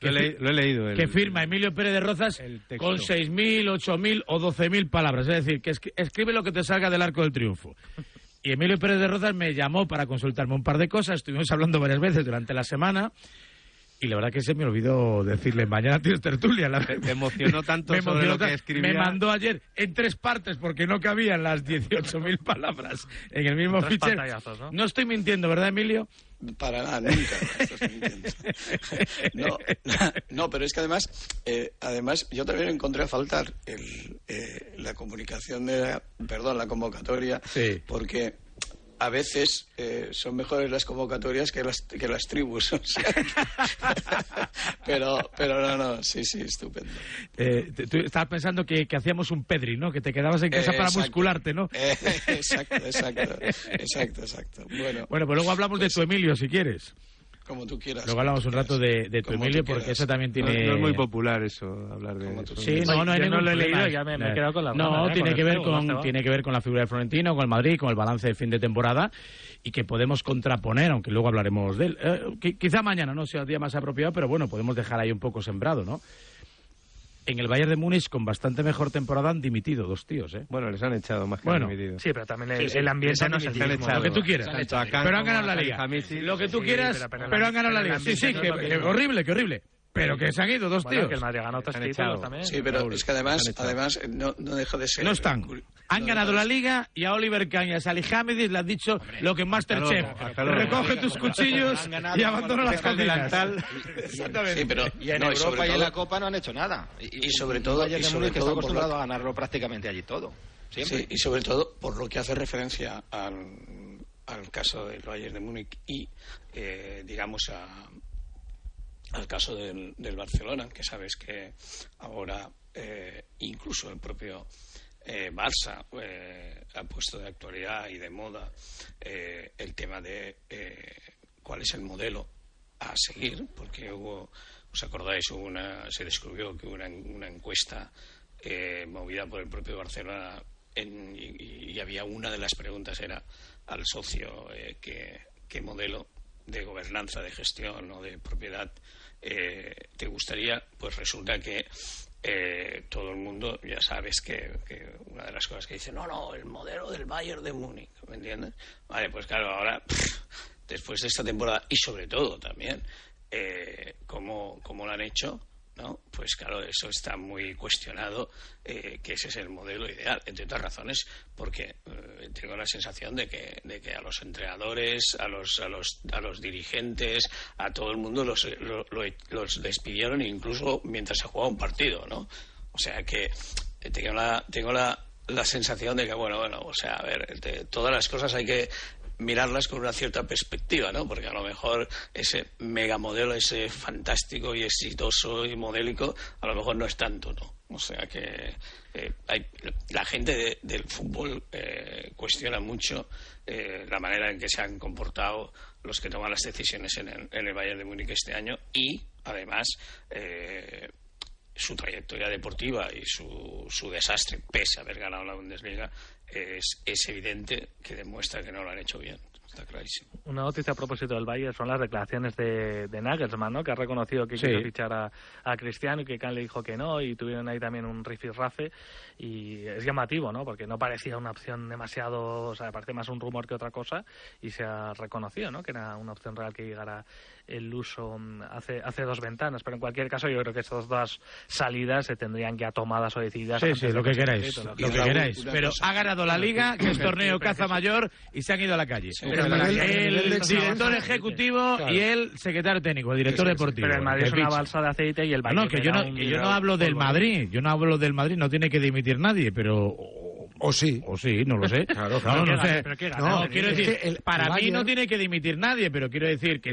Lo he le- lo he leído, el- que firma Emilio Pérez de Rozas con 6.000, 8.000 o 12.000 palabras. Es decir, que escri- escribe lo que te salga del arco del triunfo. Y Emilio Pérez de Rozas me llamó para consultarme un par de cosas. Estuvimos hablando varias veces durante la semana. Y la verdad que se me olvidó decirle, mañana tienes tertulia. La... Te emocionó tanto Me sobre emocionó lo que tanto. escribía. Me mandó ayer en tres partes porque no cabían las 18.000 palabras en el mismo fichero. pantallazos, ¿no? no estoy mintiendo, ¿verdad, Emilio? Para nada, nunca. estás mintiendo. No, no, pero es que además, eh, además yo también encontré a faltar el, eh, la comunicación de, la- perdón, la convocatoria, Sí. porque a veces eh, son mejores las convocatorias que las, que las tribus. o sea que- pero, pero no, no, sí, sí, estupendo. Eh, tú estabas pensando que, que hacíamos un Pedri, ¿no? Que te quedabas en casa Eh, para exacto. muscularte, ¿no? Eh, exacto, exacto, exacto, exacto. Bueno, Bueno, pues luego hablamos de tu Emilio, si quieres. Como tú quieras. Luego hablamos un rato de, de tu Emilio, porque eso también tiene... no es muy popular eso, hablar de eso. Sí, no, no hay no lo he problema. leído, ya me- me he quedado con las No, ¿eh? tiene con que ver con tiene que ver con la figura de Florentino, con el Madrid, con el balance de fin de temporada y que podemos contraponer, aunque luego hablaremos de él. Eh, qui- quizá mañana no sea el día más apropiado, pero bueno, podemos dejar ahí un poco sembrado, ¿no? En el Bayern de Múnich, con bastante mejor temporada, han dimitido dos tíos, ¿eh? Bueno, les han echado más que Bueno, han dimitido. Sí, pero también el, Sí, sí, el ambiente no han es el mismo. han Lo que tú echado. quieras. Han echado Pero han ganado la a liga. Lo que tú Sí, quieras, pero- pero pero, el- han ganado la liga. Sí, sí, que, horrible, que horrible. Pero que se han ido dos Bueno, tíos. que el Madrid ganó tres títulos echado. también. Sí, pero es que además, echado. además no, no deja de ser. No están. Han no ganado la liga y a Oliver Cañas, a Salihamidzic le han dicho lo que Masterchef. Recoge tus cuchillos y abandona las cocinas. Exactamente. Sí, pero Y en y Europa y en todo- la Copa no han hecho nada. Y sobre todo- Bayern y de sobre Múnich que todo está por acostumbrado lo- a ganarlo prácticamente allí todo. Siempre. Sí, y sobre todo por lo que hace referencia al, al caso del Bayern de Múnich y, eh, digamos, a, al caso del, del Barcelona, que sabes que ahora eh, incluso el propio eh, Barça eh, ha puesto de actualidad y de moda eh, el tema de eh, cuál es el modelo a seguir, porque hubo, os acordáis, hubo una, se descubrió que hubo una, una encuesta eh, movida por el propio Barcelona en- y, y había una de las preguntas era al socio eh, que- qué modelo de gobernanza, de gestión o de propiedad eh, te gustaría, pues resulta que eh, todo el mundo ya sabes que, una de las cosas que dice, no, no, el modelo del Bayern de Múnich, ¿me entiendes? Vale, pues claro, ahora, después de esta temporada y sobre todo también, eh, cómo lo han hecho, ¿no? Pues claro, eso está muy cuestionado, eh, que ese es el modelo ideal, entre otras razones, porque eh, tengo la sensación de que, de que a los entrenadores, a los, a los, a los dirigentes, a todo el mundo los, lo- lo- los despidieron incluso mientras se jugaba un partido, ¿no? O sea que eh, tengo la, tengo la, la sensación de que, bueno, bueno, o sea, a ver, de- todas las cosas hay que mirarlas con una cierta perspectiva, ¿no? Porque a lo mejor ese megamodelo, ese fantástico y exitoso y modélico, a lo mejor no es tanto, ¿no? O sea que eh, hay, la gente de- del fútbol eh, cuestiona mucho eh, la manera en que se han comportado los que toman las decisiones en el, en el Bayern de Múnich este año y, además, eh, su trayectoria deportiva y su, su desastre, pese a haber ganado la Bundesliga, es, es evidente que demuestra que no lo han hecho bien. Está clarísimo. Una noticia a propósito del Bayern son las declaraciones de, de Nagelsmann, ¿no? que ha reconocido que Sí. quiso fichar a, a Cristiano y que Kahn le dijo que no y tuvieron ahí también un rifirrafe y es llamativo, ¿no? porque no parecía una opción demasiado, o sea, parece más un rumor que otra cosa y se ha reconocido ¿no? que era una opción real que llegara el uso mm, hace, hace dos ventanas, pero en cualquier caso yo creo que estas dos salidas se tendrían ya tomadas o decididas. Sí, sí, lo que queráis, lo que queráis. Pero ha ganado la Liga, que es torneo caza mayor, y se han ido a la calle. pero el director ejecutivo Claro. y el secretario técnico, el director Sí, sí, sí. deportivo. Pero el Madrid es una balsa de aceite y el No, Bayern no, que yo no, que yo no hablo del. Madrid, yo no hablo del Madrid, no tiene que dimitir nadie, pero... O sí. O sí, no lo sé. Claro, No, claro. no ¿Qué sé. No, quiero decir, el- para el mí no tiene que dimitir nadie, pero quiero decir que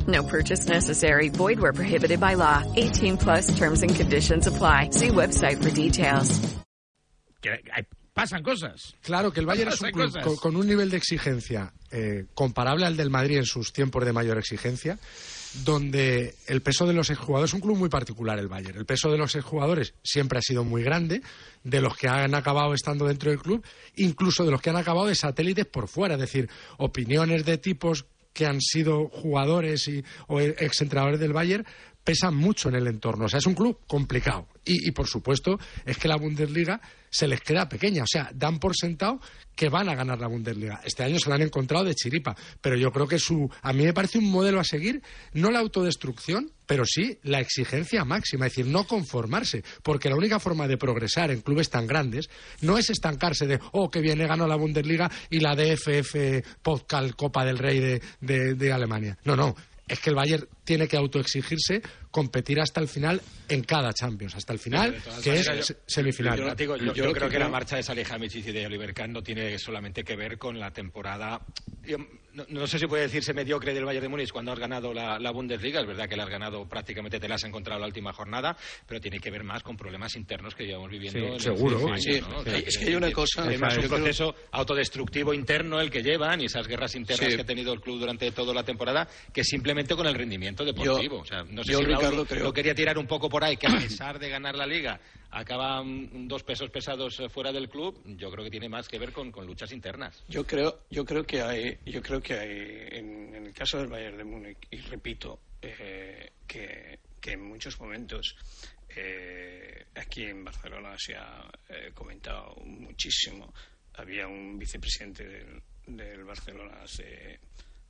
No purchase necessary. Void where prohibited by law. 18 plus terms and conditions apply. See website for details. que hay- pasan cosas. Claro que el Bayern es un club cosas. con, con un nivel de exigencia eh, comparable al del Madrid en sus tiempos de mayor exigencia, donde el peso de los exjugadores es un club muy particular el Bayern. El peso de los exjugadores siempre ha sido muy grande, de los que han acabado estando dentro del club, incluso de los que han acabado de satélites por fuera, es decir, opiniones de tipos que han sido jugadores y, o exentrenadores del Bayern pesan mucho en el entorno. O sea, es un club complicado. Y, por supuesto, es que la Bundesliga se les queda pequeña. O sea, dan por sentado que van a ganar la Bundesliga. Este año se la han encontrado de chiripa. Pero yo creo que su. A mí me parece un modelo a seguir, no la autodestrucción, pero sí la exigencia máxima. Es decir, no conformarse. Porque la única forma de progresar en clubes tan grandes no es estancarse de, oh, que viene, ganó la Bundesliga y la DFF Podcast Copa del Rey de, de- de Alemania. No, no. Es que el Bayern tiene que autoexigirse competir hasta el final en cada Champions, hasta el final, que es maneras, se- yo- semifinal. Yo, digo, yo- Yo yo lo creo que que la marcha de Salihamidzic y de Oliver Kahn no tiene solamente que ver con la temporada. Yo no, no sé si puede decirse mediocre del Bayern de Múnich cuando has ganado la, la Bundesliga. Es verdad que la has ganado prácticamente, te la has encontrado la última jornada, pero tiene que ver más con problemas internos que llevamos viviendo. Sí, en el seguro. sea, Es que hay una cosa- Hay más yo un creo- proceso autodestructivo interno el que llevan y esas guerras internas Sí. que ha tenido el club durante toda la temporada que simplemente con el rendimiento deportivo. o sea, no sé yo, si Ricardo, creo- lo quería tirar un poco por ahí, que a pesar de ganar la liga, acaban dos pesos pesados eh, fuera del club. Yo creo que tiene más que ver con, con luchas internas. Yo creo, yo creo que hay, yo creo que hay en, en el caso del Bayern de Múnich y repito eh, que, que en muchos momentos eh, aquí en Barcelona se ha eh, comentado muchísimo. Había un vicepresidente del, del Barcelona hace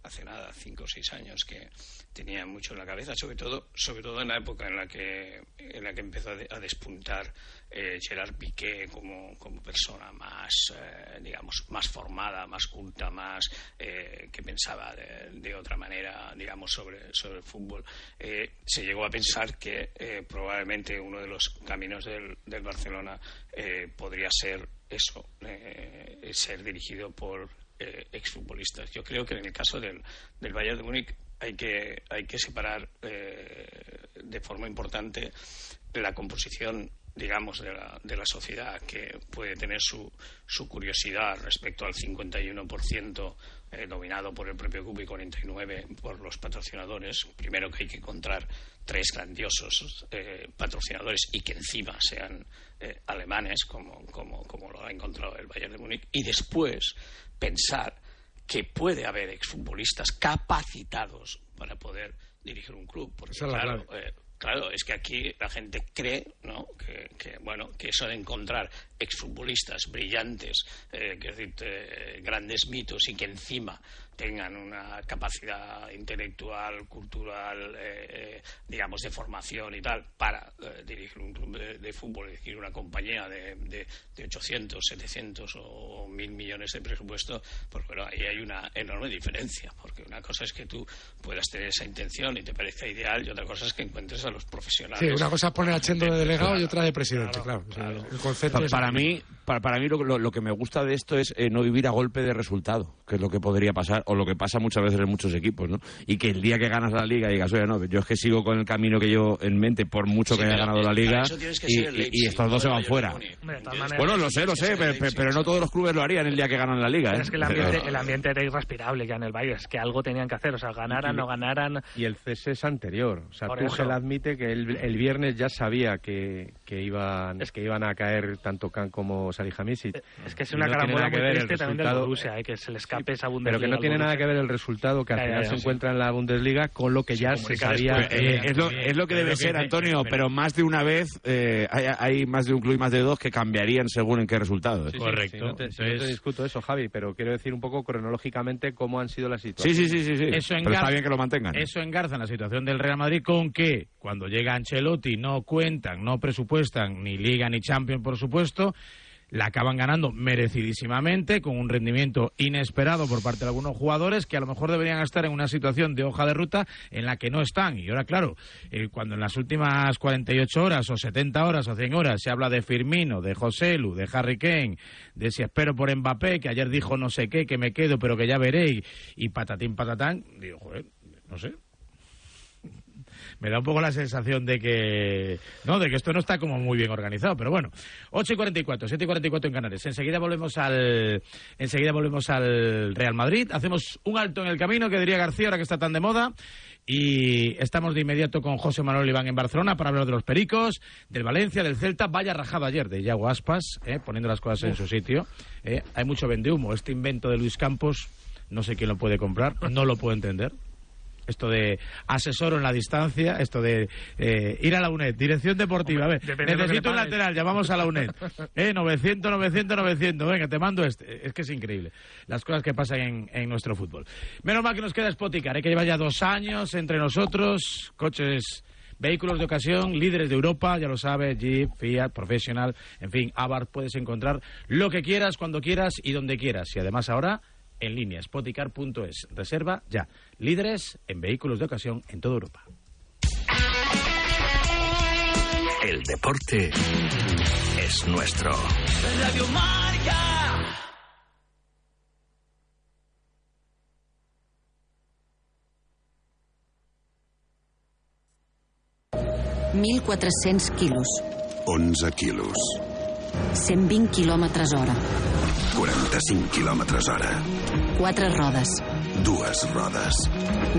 hace nada, cinco o seis años, que tenía mucho en la cabeza, sobre todo, sobre todo en la época en la que, en la que empezó a, de- a despuntar eh, Gerard Piqué como, como persona más, eh, digamos, más formada, más culta, más eh, que pensaba de, de otra manera, digamos, sobre, sobre el fútbol. Eh, se llegó a pensar que eh, probablemente uno de los caminos del, del Barcelona eh, podría ser eso, ser dirigido por eh, exfutbolistas. Yo creo que en el caso del, del Bayern de Múnich hay que, hay que separar eh, de forma importante la composición digamos, de la, de la sociedad que puede tener su, su curiosidad respecto al 51% eh, dominado por el propio club y 49% por los patrocinadores. Primero que hay que encontrar tres grandiosos eh, patrocinadores y que encima sean eh, alemanes, como, como, como lo ha encontrado el Bayern de Múnich. Y después pensar que puede haber exfutbolistas capacitados para poder dirigir un club. Porque, Esa es la claro, eh, claro, es que aquí la gente cree ¿no? que, que, bueno, que eso de encontrar exfutbolistas brillantes, eh, que es decir, eh, grandes mitos y que encima tengan una capacidad intelectual, cultural, eh, eh, digamos, de formación y tal, para eh, dirigir un club de, de fútbol, dirigir una compañía de, de, de 800, 700 o 1.000 millones de presupuesto, pues bueno, ahí hay una enorme diferencia, porque una cosa es que tú puedas tener esa intención y te parezca ideal, y otra cosa es que encuentres a los profesionales. Sí, una cosa es poner a Chendo de delegado y otra de presidente, claro. El concepto es- para mí, para, para mí lo, lo- lo que me gusta de esto es eh, no vivir a golpe de resultado, que es lo que podría pasar, o lo que pasa muchas veces en muchos equipos, ¿no? Y que el día que ganas la liga digas, oye, no, yo es que sigo con el camino que yo en mente, por mucho que Sí, haya pero, ganado la eh, liga, para tienes que y, y- Leipzig, y estos dos se van fuera. Hombre, maneras- Bueno, lo sé, lo sé, pe- pe- pero, no todos los clubes lo harían el día que ganan la liga, ¿eh? Pero es que el ambiente, el ambiente era irrespirable ya en el Bayern, es que algo tenían que hacer, o sea, ganaran, no ganaran. Y el cese es anterior. O sea, Tuchel admite que el, el viernes ya sabía que, que, iban, que iban a caer tanto Khan como Salihamidzic. Es que es una no carambola que muy ver el también del resultado- Borussia, eh, que se le escape esa Pero Bundesliga. que no tiene nada que ver el resultado que al final se encuentra en la Bundesliga con lo que ya se sabía. después. Eh, es, lo, es lo que debe ser, Antonio, pero más de una vez eh, hay, más de un club y más de dos que cambiarían según en qué resultado. ¿eh? Sí, no te, discuto eso, Javi, pero quiero decir un poco cronológicamente cómo han sido las situaciones. sí, sí, sí, sí. Eso pero está bien que lo mantengan. Eso engarza en la situación del Real Madrid con que cuando llega Ancelotti no cuentan, no presupuestan ni Liga ni Champions, por supuesto. La acaban ganando merecidísimamente, con un rendimiento inesperado por parte de algunos jugadores que a lo mejor deberían estar en una situación de hoja de ruta en la que no están. Y ahora, claro, eh, cuando en las últimas 48 horas o 70 horas o 100 horas se habla de Firmino, de José Lu, de Harry Kane, de si espero por Mbappé, que ayer dijo no sé qué, que me quedo, pero que ya veré, y, y patatín patatán, digo, joder, no sé. Me da un poco la sensación de que no, de que esto no está como muy bien organizado, pero bueno. 8 y 44, 7 y 44 en Canarias. Enseguida volvemos al enseguida volvemos al Real Madrid. Hacemos un alto en el camino, que diría García, ahora que está tan de moda. Y estamos de inmediato con José Manuel Iván en Barcelona para hablar de los Pericos, del Valencia, del Celta. Vaya rajado ayer de Yago Aspas, eh, poniendo las cosas en su sitio. eh. Hay mucho vendehumo. Este invento de Luis Campos, no sé quién lo puede comprar, no lo puedo entender esto de asesoro en la distancia, esto de eh, ir a la UNED, dirección deportiva, a ver, necesito un lateral, llamamos a la UNED, eh, 900, 900, 900, venga, te mando este, es que es increíble, las cosas que pasan en, en nuestro fútbol. Menos mal que nos queda Spoticar, eh, que lleva ya dos años entre nosotros, coches... Vehículos de ocasión, líderes de Europa, ya lo sabes, Jeep, Fiat, Professional, en fin, Abarth, puedes encontrar lo que quieras, cuando quieras y donde quieras. Y además ahora en línea, spoticar.es. Reserva ya. Líderes en vehículos de ocasión en toda Europa. El deporte es nuestro. Radio Marca. Mil quatre-cents quilos, 11 quilos, 120 quilòmetres hora, 45 quilòmetres hora, quatre rodes, dues rodes,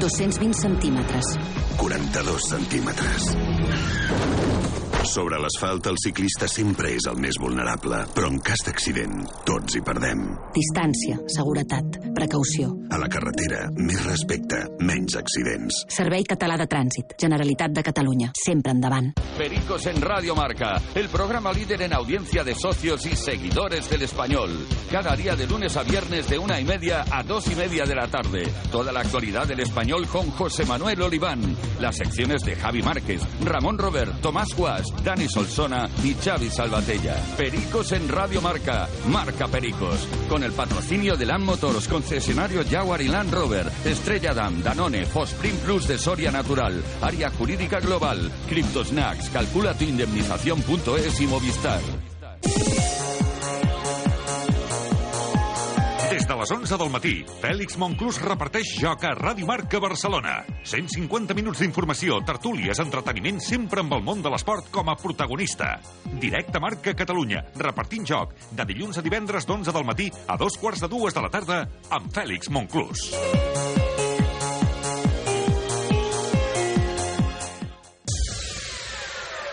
220 centímetres, 42 centímetres. Sobre l'asfalt, el ciclista sempre és el més vulnerable, però en cas d'accident, tots hi perdem. Distància, seguretat, precaució. A la carretera, més respecte, menys accidents. Servei Català de Trànsit, Generalitat de Catalunya. Sempre endavant. Pericos en Radio Marca, el programa líder en audiencia de socios y seguidores del español. Cada día de lunes a viernes de una y media a dos y media de la tarde. Toda la actualidad del español con José Manuel Oliván. Las secciones de Javi Márquez, Ramón Robert, Tomás Guas, Dani Solsona y Xavi Salvatella. Pericos en Radio Marca, Marca Pericos. Con el patrocinio de Land Motors, concesionario Jaguar y Land Rover, Estrella Dam, Danone, Fosprin Plus de Soria Natural, Área Jurídica Global, Snacks, calcula tu indemnización.es y Movistar. De les 11 del matí, Fèlix Monclús reparteix joc a Ràdio Marca Barcelona. 150 minuts d'informació, tertúlies, entreteniment, sempre amb el món de l'esport com a protagonista. Directe Marca Catalunya, repartint joc, de dilluns a divendres d'11 del matí a dos quarts de dues de la tarda, amb Fèlix Monclús.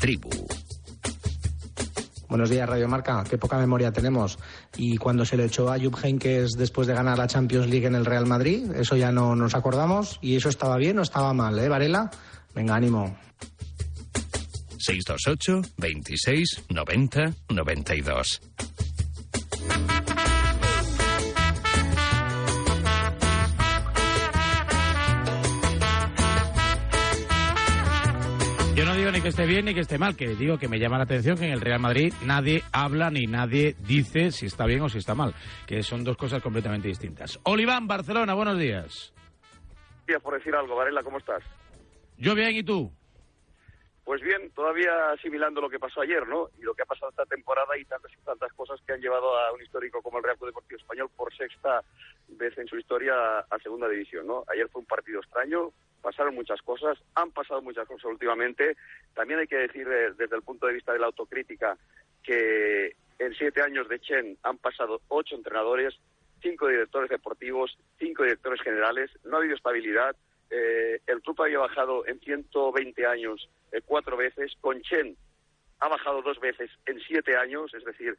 tribu. Buenos días, Radio Marca. Qué poca memoria tenemos. Y cuando se le echó a Jupp Heynckes después de ganar la Champions League en el Real Madrid, eso ya no nos acordamos. ¿Y eso estaba bien o estaba mal, eh, Varela? Venga, ánimo. 628 26 90 92. Que esté bien ni que esté mal, que digo que me llama la atención que en el Real Madrid nadie habla ni nadie dice si está bien o si está mal, que son dos cosas completamente distintas. Oliván, Barcelona, buenos días. Días por decir algo, Varela, ¿cómo estás? Yo bien, ¿y tú? Pues bien, todavía asimilando lo que pasó ayer, ¿no? Y lo que ha pasado esta temporada y tantas y tantas cosas que han llevado a un histórico como el Real Club Deportivo Español por sexta vez en su historia a segunda división, ¿no? Ayer fue un partido extraño, pasaron muchas cosas, han pasado muchas cosas últimamente. También hay que decir eh, desde el punto de vista de la autocrítica que en siete años de Chen han pasado ocho entrenadores, cinco directores deportivos, cinco directores generales, no ha habido estabilidad. Eh, el club había bajado en 120 años eh, cuatro veces, con Chen ha bajado dos veces en siete años, es decir,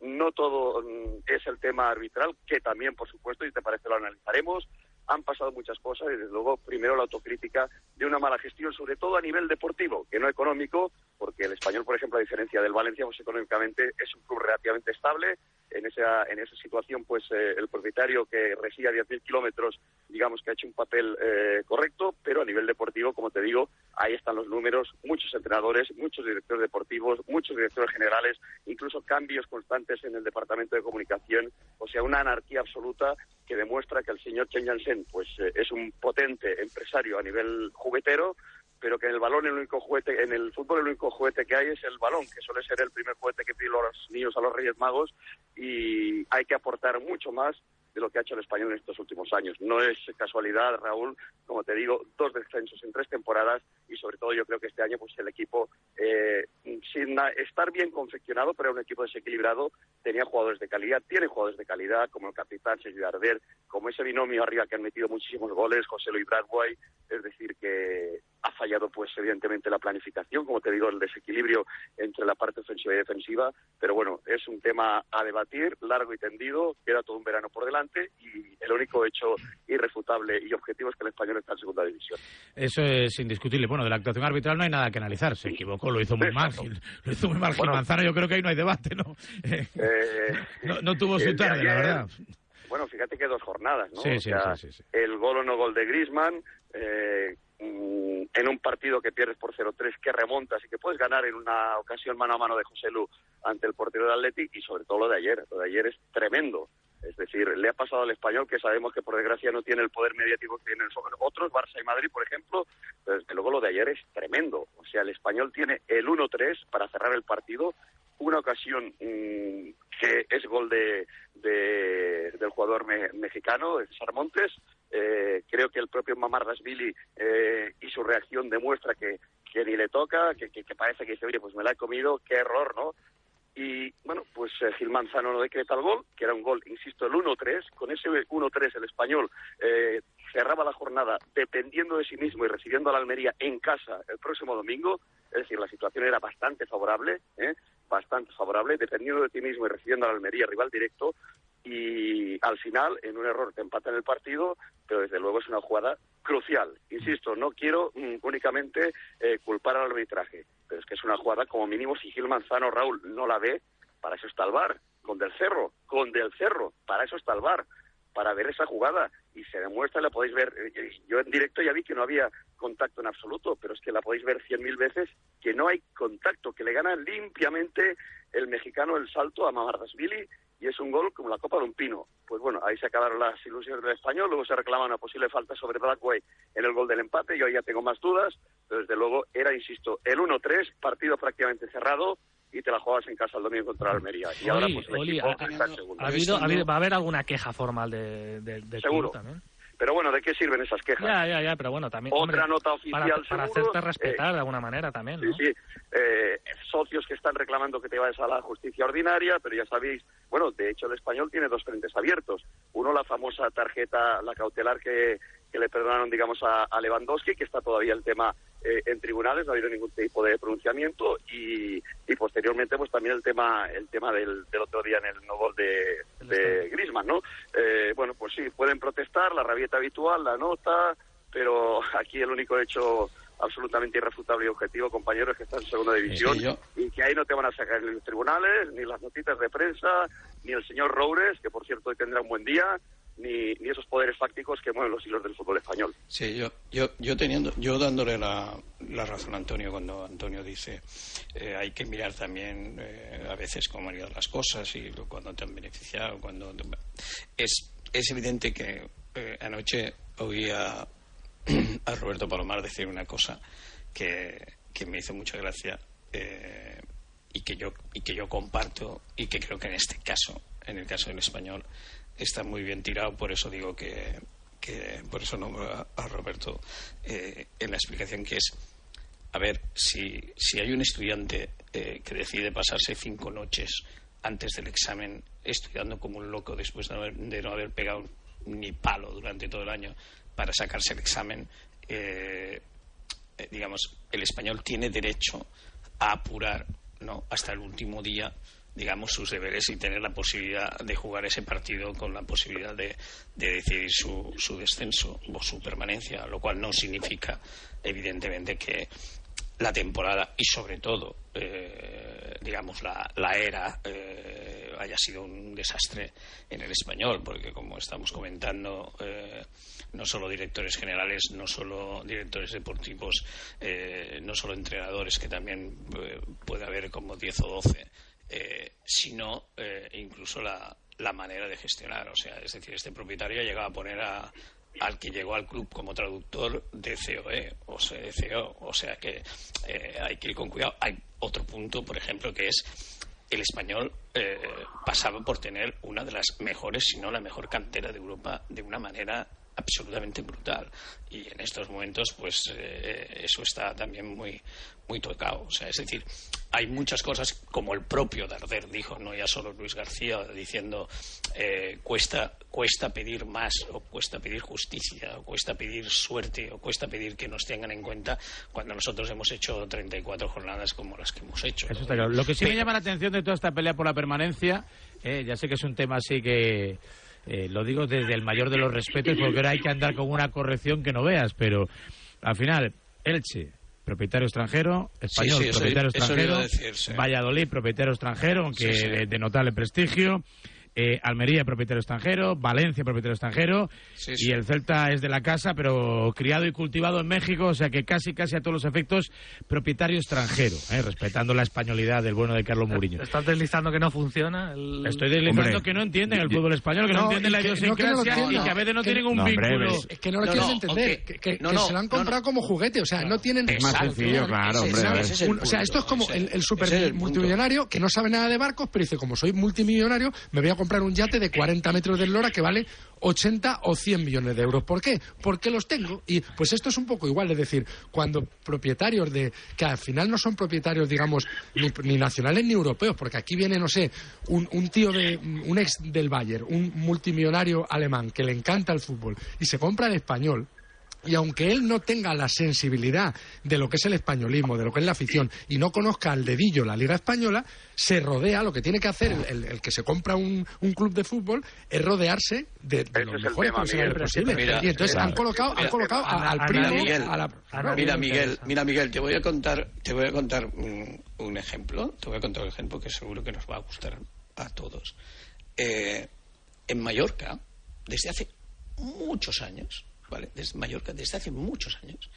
no todo mm, es el tema arbitral, que también, por supuesto, y te parece lo analizaremos, han pasado muchas cosas y, desde luego, primero la autocrítica de una mala gestión, sobre todo a nivel deportivo, que no económico, porque el español, por ejemplo, a diferencia del Valencia, pues económicamente es un club relativamente estable. En esa, en esa situación, pues eh, el propietario que reside a 10.000 kilómetros, digamos que ha hecho un papel eh, correcto, pero a nivel deportivo, como te digo, ahí están los números, muchos entrenadores, muchos directores deportivos, muchos directores generales, incluso cambios constantes en el departamento de comunicación, o sea, una anarquía absoluta que demuestra que el señor Chen Yansen pues, eh, es un potente empresario a nivel juguetero, pero que en el balón el único juguete, en el fútbol el único juguete que hay es el balón, que suele ser el primer juguete que piden los niños a los Reyes Magos y hay que aportar mucho más de lo que ha hecho el español en estos últimos años. No es casualidad, Raúl, como te digo, dos descensos en tres temporadas y sobre todo yo creo que este año pues el equipo, eh, sin estar bien confeccionado, pero era un equipo desequilibrado, tenía jugadores de calidad, tiene jugadores de calidad, como el capitán Sergio Arder, como ese binomio arriba que han metido muchísimos goles, José Luis Bradway, es decir, que ha fallado pues evidentemente la planificación, como te digo, el desequilibrio entre la parte ofensiva y defensiva, pero bueno, es un tema a debatir, largo y tendido, queda todo un verano por delante y el único hecho irrefutable y objetivo es que el español está en segunda división. Eso es indiscutible. Bueno, de la actuación arbitral no hay nada que analizar. Se equivocó, lo hizo muy mal. Lo hizo muy mal Gil Manzano. Yo creo que ahí no hay debate, ¿no? Eh, no, no tuvo su de tarde, la verdad. Bueno, fíjate que dos jornadas, ¿no? Sí, O sí, sea, sí. El gol o no gol de Griezmann, eh, en un partido que pierdes por 0-3, que remontas y que puedes ganar en una ocasión mano a mano de José Lu ante el portero del Athletic y sobre todo lo de ayer. Lo de ayer es tremendo. Es decir, le ha pasado al español que sabemos que por desgracia no tiene el poder mediático que tienen sobre otros, Barça y Madrid, por ejemplo, pero desde luego lo de ayer es tremendo. O sea, el español tiene el 1-3 para cerrar el partido, una ocasión mm, que es gol de, de- del jugador me- mexicano, de César Montes. Eh, creo que el propio Mamarrasvili eh, y su reacción demuestra que, que ni le toca, que, que, que parece que dice, oye, pues me la he comido, qué error, ¿no? Y bueno, pues eh, Gil Manzano no decreta el gol, que era un gol, insisto, el 1-3. Con ese 1-3 el español eh, cerraba la jornada dependiendo de sí mismo y recibiendo a la Almería en casa el próximo domingo. Es decir, la situación era bastante favorable, ¿eh? bastante favorable, dependiendo de ti mismo y recibiendo a la Almería rival directo. Y al final, en un error, te empatan el partido, pero desde luego es una jugada crucial. Insisto, no quiero mm, únicamente eh, culpar al arbitraje, pero es que es una jugada, como mínimo, si Gil Manzano Raúl no la ve, para eso está el VAR, con Del Cerro, con Del Cerro, para eso está el VAR, para ver esa jugada. Y se demuestra, la podéis ver, eh, yo en directo ya vi que no había contacto en absoluto, pero es que la podéis ver cien mil veces, que no hay contacto, que le gana limpiamente el mexicano el salto a Mamardasvili y es un gol como la copa de un pino. Pues bueno, ahí se acabaron las ilusiones del español, luego se reclama una posible falta sobre Blackway en el gol del empate, yo ahí ya tengo más dudas, pero desde luego era, insisto, el 1-3, partido prácticamente cerrado, y te la jugabas en casa el domingo contra Almería. Y ahora Oli, pues el Oli, equipo ha- está en segundo. ha habido- ha habido- va a haber alguna queja formal de, de- del Seguro. club también. Pero bueno, ¿de qué sirven esas quejas? Ya, ya, ya, pero bueno, también. Otra hombre, nota oficial Para, para seguro, hacerte respetar eh, de alguna manera también, Sí, ¿no? sí. Eh, socios que están reclamando que te vayas a la justicia ordinaria, pero ya sabéis, bueno, de hecho el español tiene dos frentes abiertos. Uno, la famosa tarjeta, la cautelar que, que le perdonaron, digamos, a, a Lewandowski, que está todavía el tema eh, en tribunales, no ha habido ningún tipo de pronunciamiento, y, y posteriormente, pues también el tema el tema del, del otro día en el no gol de, de Griezmann, ¿no? Eh, bueno, pues sí, pueden protestar, la rabieta habitual, la nota, pero aquí el único hecho absolutamente irrefutable y objetivo, compañero, es que está en segunda división Sí, yo- y que ahí no te van a sacar ni los tribunales, ni las notitas de prensa, ni el señor Roures, que por cierto hoy tendrá un buen día, ni, ni esos poderes fácticos que mueven los hilos del fútbol español. Sí, yo, yo, yo teniendo, yo dándole la, la razón a Antonio cuando Antonio dice eh, hay que mirar también eh, a veces cómo han ido las cosas y cuando te han beneficiado, cuando es, es evidente que eh, anoche oí a, Roberto Palomar decir una cosa que, que me hizo mucha gracia eh, y que yo y que yo comparto y que creo que en este caso, en el caso del español, está muy bien tirado. Por eso digo que, que por eso nombro a, Roberto eh, en la explicación que es a ver si, si hay un estudiante eh, que decide pasarse cinco noches antes del examen estudiando como un loco después de no haber pegado ni palo durante todo el año para sacarse el examen eh, eh, digamos, el español tiene derecho a apurar ¿no? hasta el último día digamos sus deberes y tener la posibilidad de jugar ese partido con la posibilidad de, de decidir su, su descenso o su permanencia, lo cual no significa evidentemente que la temporada y sobre todo eh, digamos la, la era eh, haya sido un desastre en el español porque como estamos comentando eh, no solo directores generales no solo directores deportivos eh, no solo entrenadores que también eh, puede haber como 10 o 12 eh, sino incluso la, la manera de gestionar o sea es decir este propietario ha llegado a poner a al que llegó al club como traductor de COE o sea, de CO, o sea que eh, hay que ir con cuidado. Hay otro punto, por ejemplo, que es el español eh, pasaba por tener una de las mejores, si no la mejor cantera de Europa de una manera absolutamente brutal. Y en estos momentos pues eh, eso está también muy muy tocado. O sea es decir hay muchas cosas como el propio Darder dijo no ya solo Luis García diciendo eh, cuesta cuesta pedir más o cuesta pedir justicia o cuesta pedir suerte o cuesta pedir que nos tengan en cuenta cuando nosotros hemos hecho 34 jornadas como las que hemos hecho Eso está claro. Lo que sí me llama la atención de toda esta pelea por la permanencia, eh, ya sé que es un tema así que eh, lo digo desde el mayor de los respetos, porque ahora hay que andar con una corrección que no veas, pero al final, Elche, propietario extranjero, español, Sí, propietario eso extranjero, a decir, sí. Valladolid, propietario extranjero, aunque. De, de notable prestigio. Eh, Almería propietario extranjero, Valencia propietario extranjero y el Celta es de la casa, pero criado y cultivado en México, o sea que casi casi a todos los efectos propietario extranjero, ¿eh? respetando la españolidad del bueno de Carlos Mourinho. ¿Estás deslizando que no funciona? el- Estoy deslizando Hombre, que no entienden el fútbol español, que no, No, entienden la que- no, no idiosincrasia y que a veces no Que- tienen un vínculo. Es que no lo No, quieres no, entender, ok. que, que- No, que no, se lo han no, comprado como juguete, o sea, no tienen... Es más sencillo, claro, hombre, o sea, esto es como el, el super multimillonario que no sabe nada de barcos, pero dice, como soy multimillonario, me voy a comprar un yate de 40 metros de eslora que vale 80 o 100 millones de euros. ¿Por qué? Porque los tengo. Y pues esto es un poco igual, es decir, cuando propietarios de, que al final no son propietarios, digamos, ni, ni nacionales ni europeos, porque aquí viene, no sé, un, un tío de, un ex del Bayern, un multimillonario alemán que le encanta el fútbol y se compra el español, y aunque él no tenga la sensibilidad de lo que es el españolismo, de lo que es la afición, y no conozca al dedillo la Liga Española, se rodea, lo que tiene que hacer el, el- el que se compra un, un club de fútbol es rodearse de, de los mejores profesionales posibles. Mira, y entonces han colocado, han colocado a- al primo, Miguel, a la... Ana Mira, Miguel, mira, Miguel, te voy a contar, te voy a contar un, un ejemplo, te voy a contar un ejemplo que seguro que nos va a gustar a todos. Eh, en Mallorca, desde hace muchos años, ¿vale? Desde Mallorca, desde hace muchos años,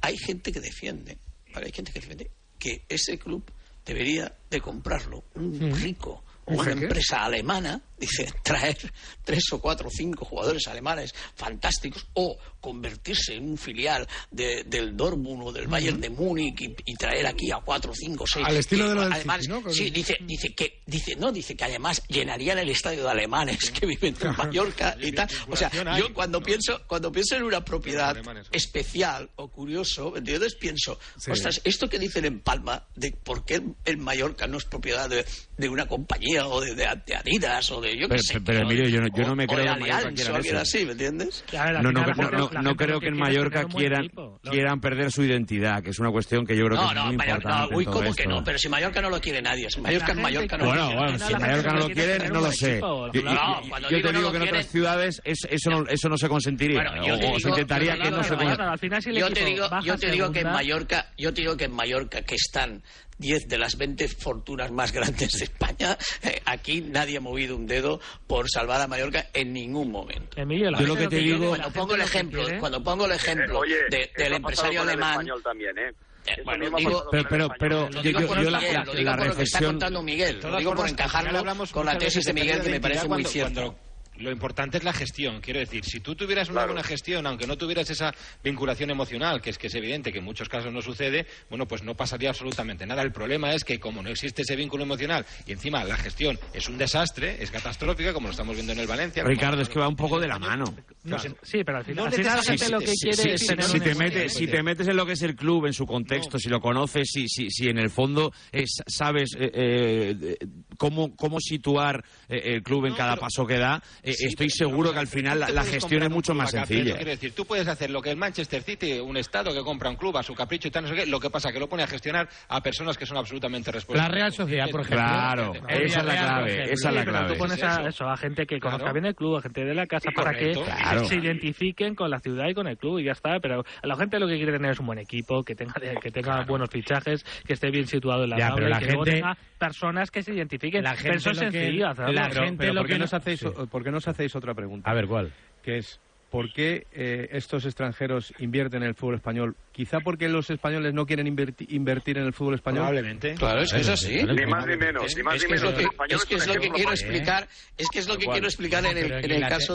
hay gente que defiende, ¿vale? Hay gente que defiende que ese club debería de comprarlo un rico o ¿Un una empresa alemana, dice, traer tres o cuatro o cinco jugadores alemanes fantásticos o convertirse en un filial de- del Dortmund o del Bayern de Múnich y, y traer aquí a cuatro, cinco, seis. Al estilo que de lo del alemanes- City, ¿no? Con Sí, el- dice, dice que, dice, no, dice que además llenarían el estadio de alemanes que viven en Mallorca y tal. O sea, yo cuando pienso, cuando pienso en una propiedad especial o curioso, ¿me entiendes? Pienso, Sí. ostras, esto que dicen en Palma, de por qué en Mallorca no es propiedad de, de una compañía o de, de- de Adidas o de yo qué Pero- sé. pero, Emilio, o- yo no- yo no me o creo que en Mallorca quieran o eso. así, ¿me entiendes? Al No, no, gente- no, no creo que en Mallorca quieran, equipo. Quieran perder su identidad, que es una cuestión que yo creo No, que es no, muy Mallorca, importante. no, uy, ¿cómo que no? Pero si Mallorca no lo quiere nadie, si Mallorca en Mallorca no lo Bueno, quiere bueno, no, si Mallorca no lo quiere quieren, no lo sé. Yo, te digo que en otras ciudades es- eso, no, se consentiría. Bueno, o, o se intentaría que no se Bueno, yo te digo, que en Mallorca, yo te digo que en Mallorca, que están 10 de las 20 fortunas más grandes de España, eh, aquí nadie ha movido un dedo por salvar a Mallorca en ningún momento. Emilio, la Yo lo que te digo- Cuando pongo el ejemplo, cuando pongo el ejemplo Oye, de- eso del empresario el alemán, español también, ¿eh? Eh, bueno, digo- Pero, el pero, pero lo yo, digo yo- por, yo lo la, digo la- por lo que está contando Miguel, lo digo por encajarlo con la tesis de Miguel que me parece muy cuando lo importante es la gestión. Quiero decir, si tú tuvieras una Claro. buena gestión, aunque no tuvieras esa vinculación emocional, que es que es evidente que en muchos casos no sucede, bueno, pues no pasaría absolutamente nada. El problema es que como no existe ese vínculo emocional y encima la gestión es un desastre, es catastrófica, como lo estamos viendo en el Valencia. Ricardo, es que va un poco de la mano. No, sí, pero al final, No al final la necesitas- gente lo que Si- quiere si- es si- tener si un te metes si te metes en lo que es el club en su contexto si lo conoces si si, si en el fondo sa- sabes eh, eh, cómo cómo situar eh, el club en cada paso que da eh, Sí, estoy pero seguro no, que al final la, la gestión es mucho más sencilla Quiero decir, tú puedes hacer lo que el Manchester City, un estado que compra un club a su capricho y tal, no sé qué, lo que pasa que lo pone a gestionar a personas que son absolutamente La responsables. Real Sociedad, por ejemplo. Claro, El esa es la clave, esa es la pero clave. Tú pones Es a, eso. a gente que conozca Claro. bien el club, a gente de la casa, para que Correcto. Claro. se identifiquen con la ciudad y con el club y ya está. Pero a la gente lo que quiere tener es un buen equipo, que tenga que tenga buenos fichajes, que esté bien situado en la Ya, tabla pero y la que luego gente- tenga personas que se identifiquen. La gente eso es lo que- sencillo hacerlo. la Pero, gente pero lo ¿por, qué que nos no- hacéis, sí. ¿por qué nos hacéis otra pregunta? A ver, ¿cuál? Que es, ¿por qué eh, estos extranjeros invierten en el fútbol español? Quizá porque los españoles no quieren inverti- invertir en el fútbol español. Probablemente. Claro, es que es así. Ni más ni menos, ni más Es ni que es lo menos. que, es que es lo que quiero explicar, es que es lo que quiero explicar en el, en caso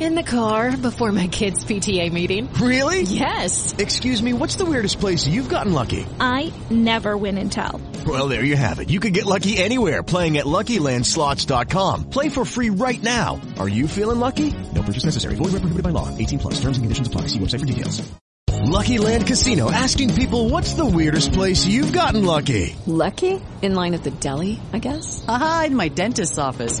In the car before my kids' PTA meeting. Really? Yes. Excuse me, what's the weirdest place you've gotten lucky? I never win and tell. Well, there you have it. You can get lucky anywhere playing at LuckyLandSlots.com. Play for free right now. Are you feeling lucky? No purchase necessary. Void where prohibited by law. 18 plus. Terms and conditions apply. See website for details. Lucky Land Casino asking people what's the weirdest place you've gotten lucky? Lucky? In line at the deli, I guess? Aha, in my dentist's office.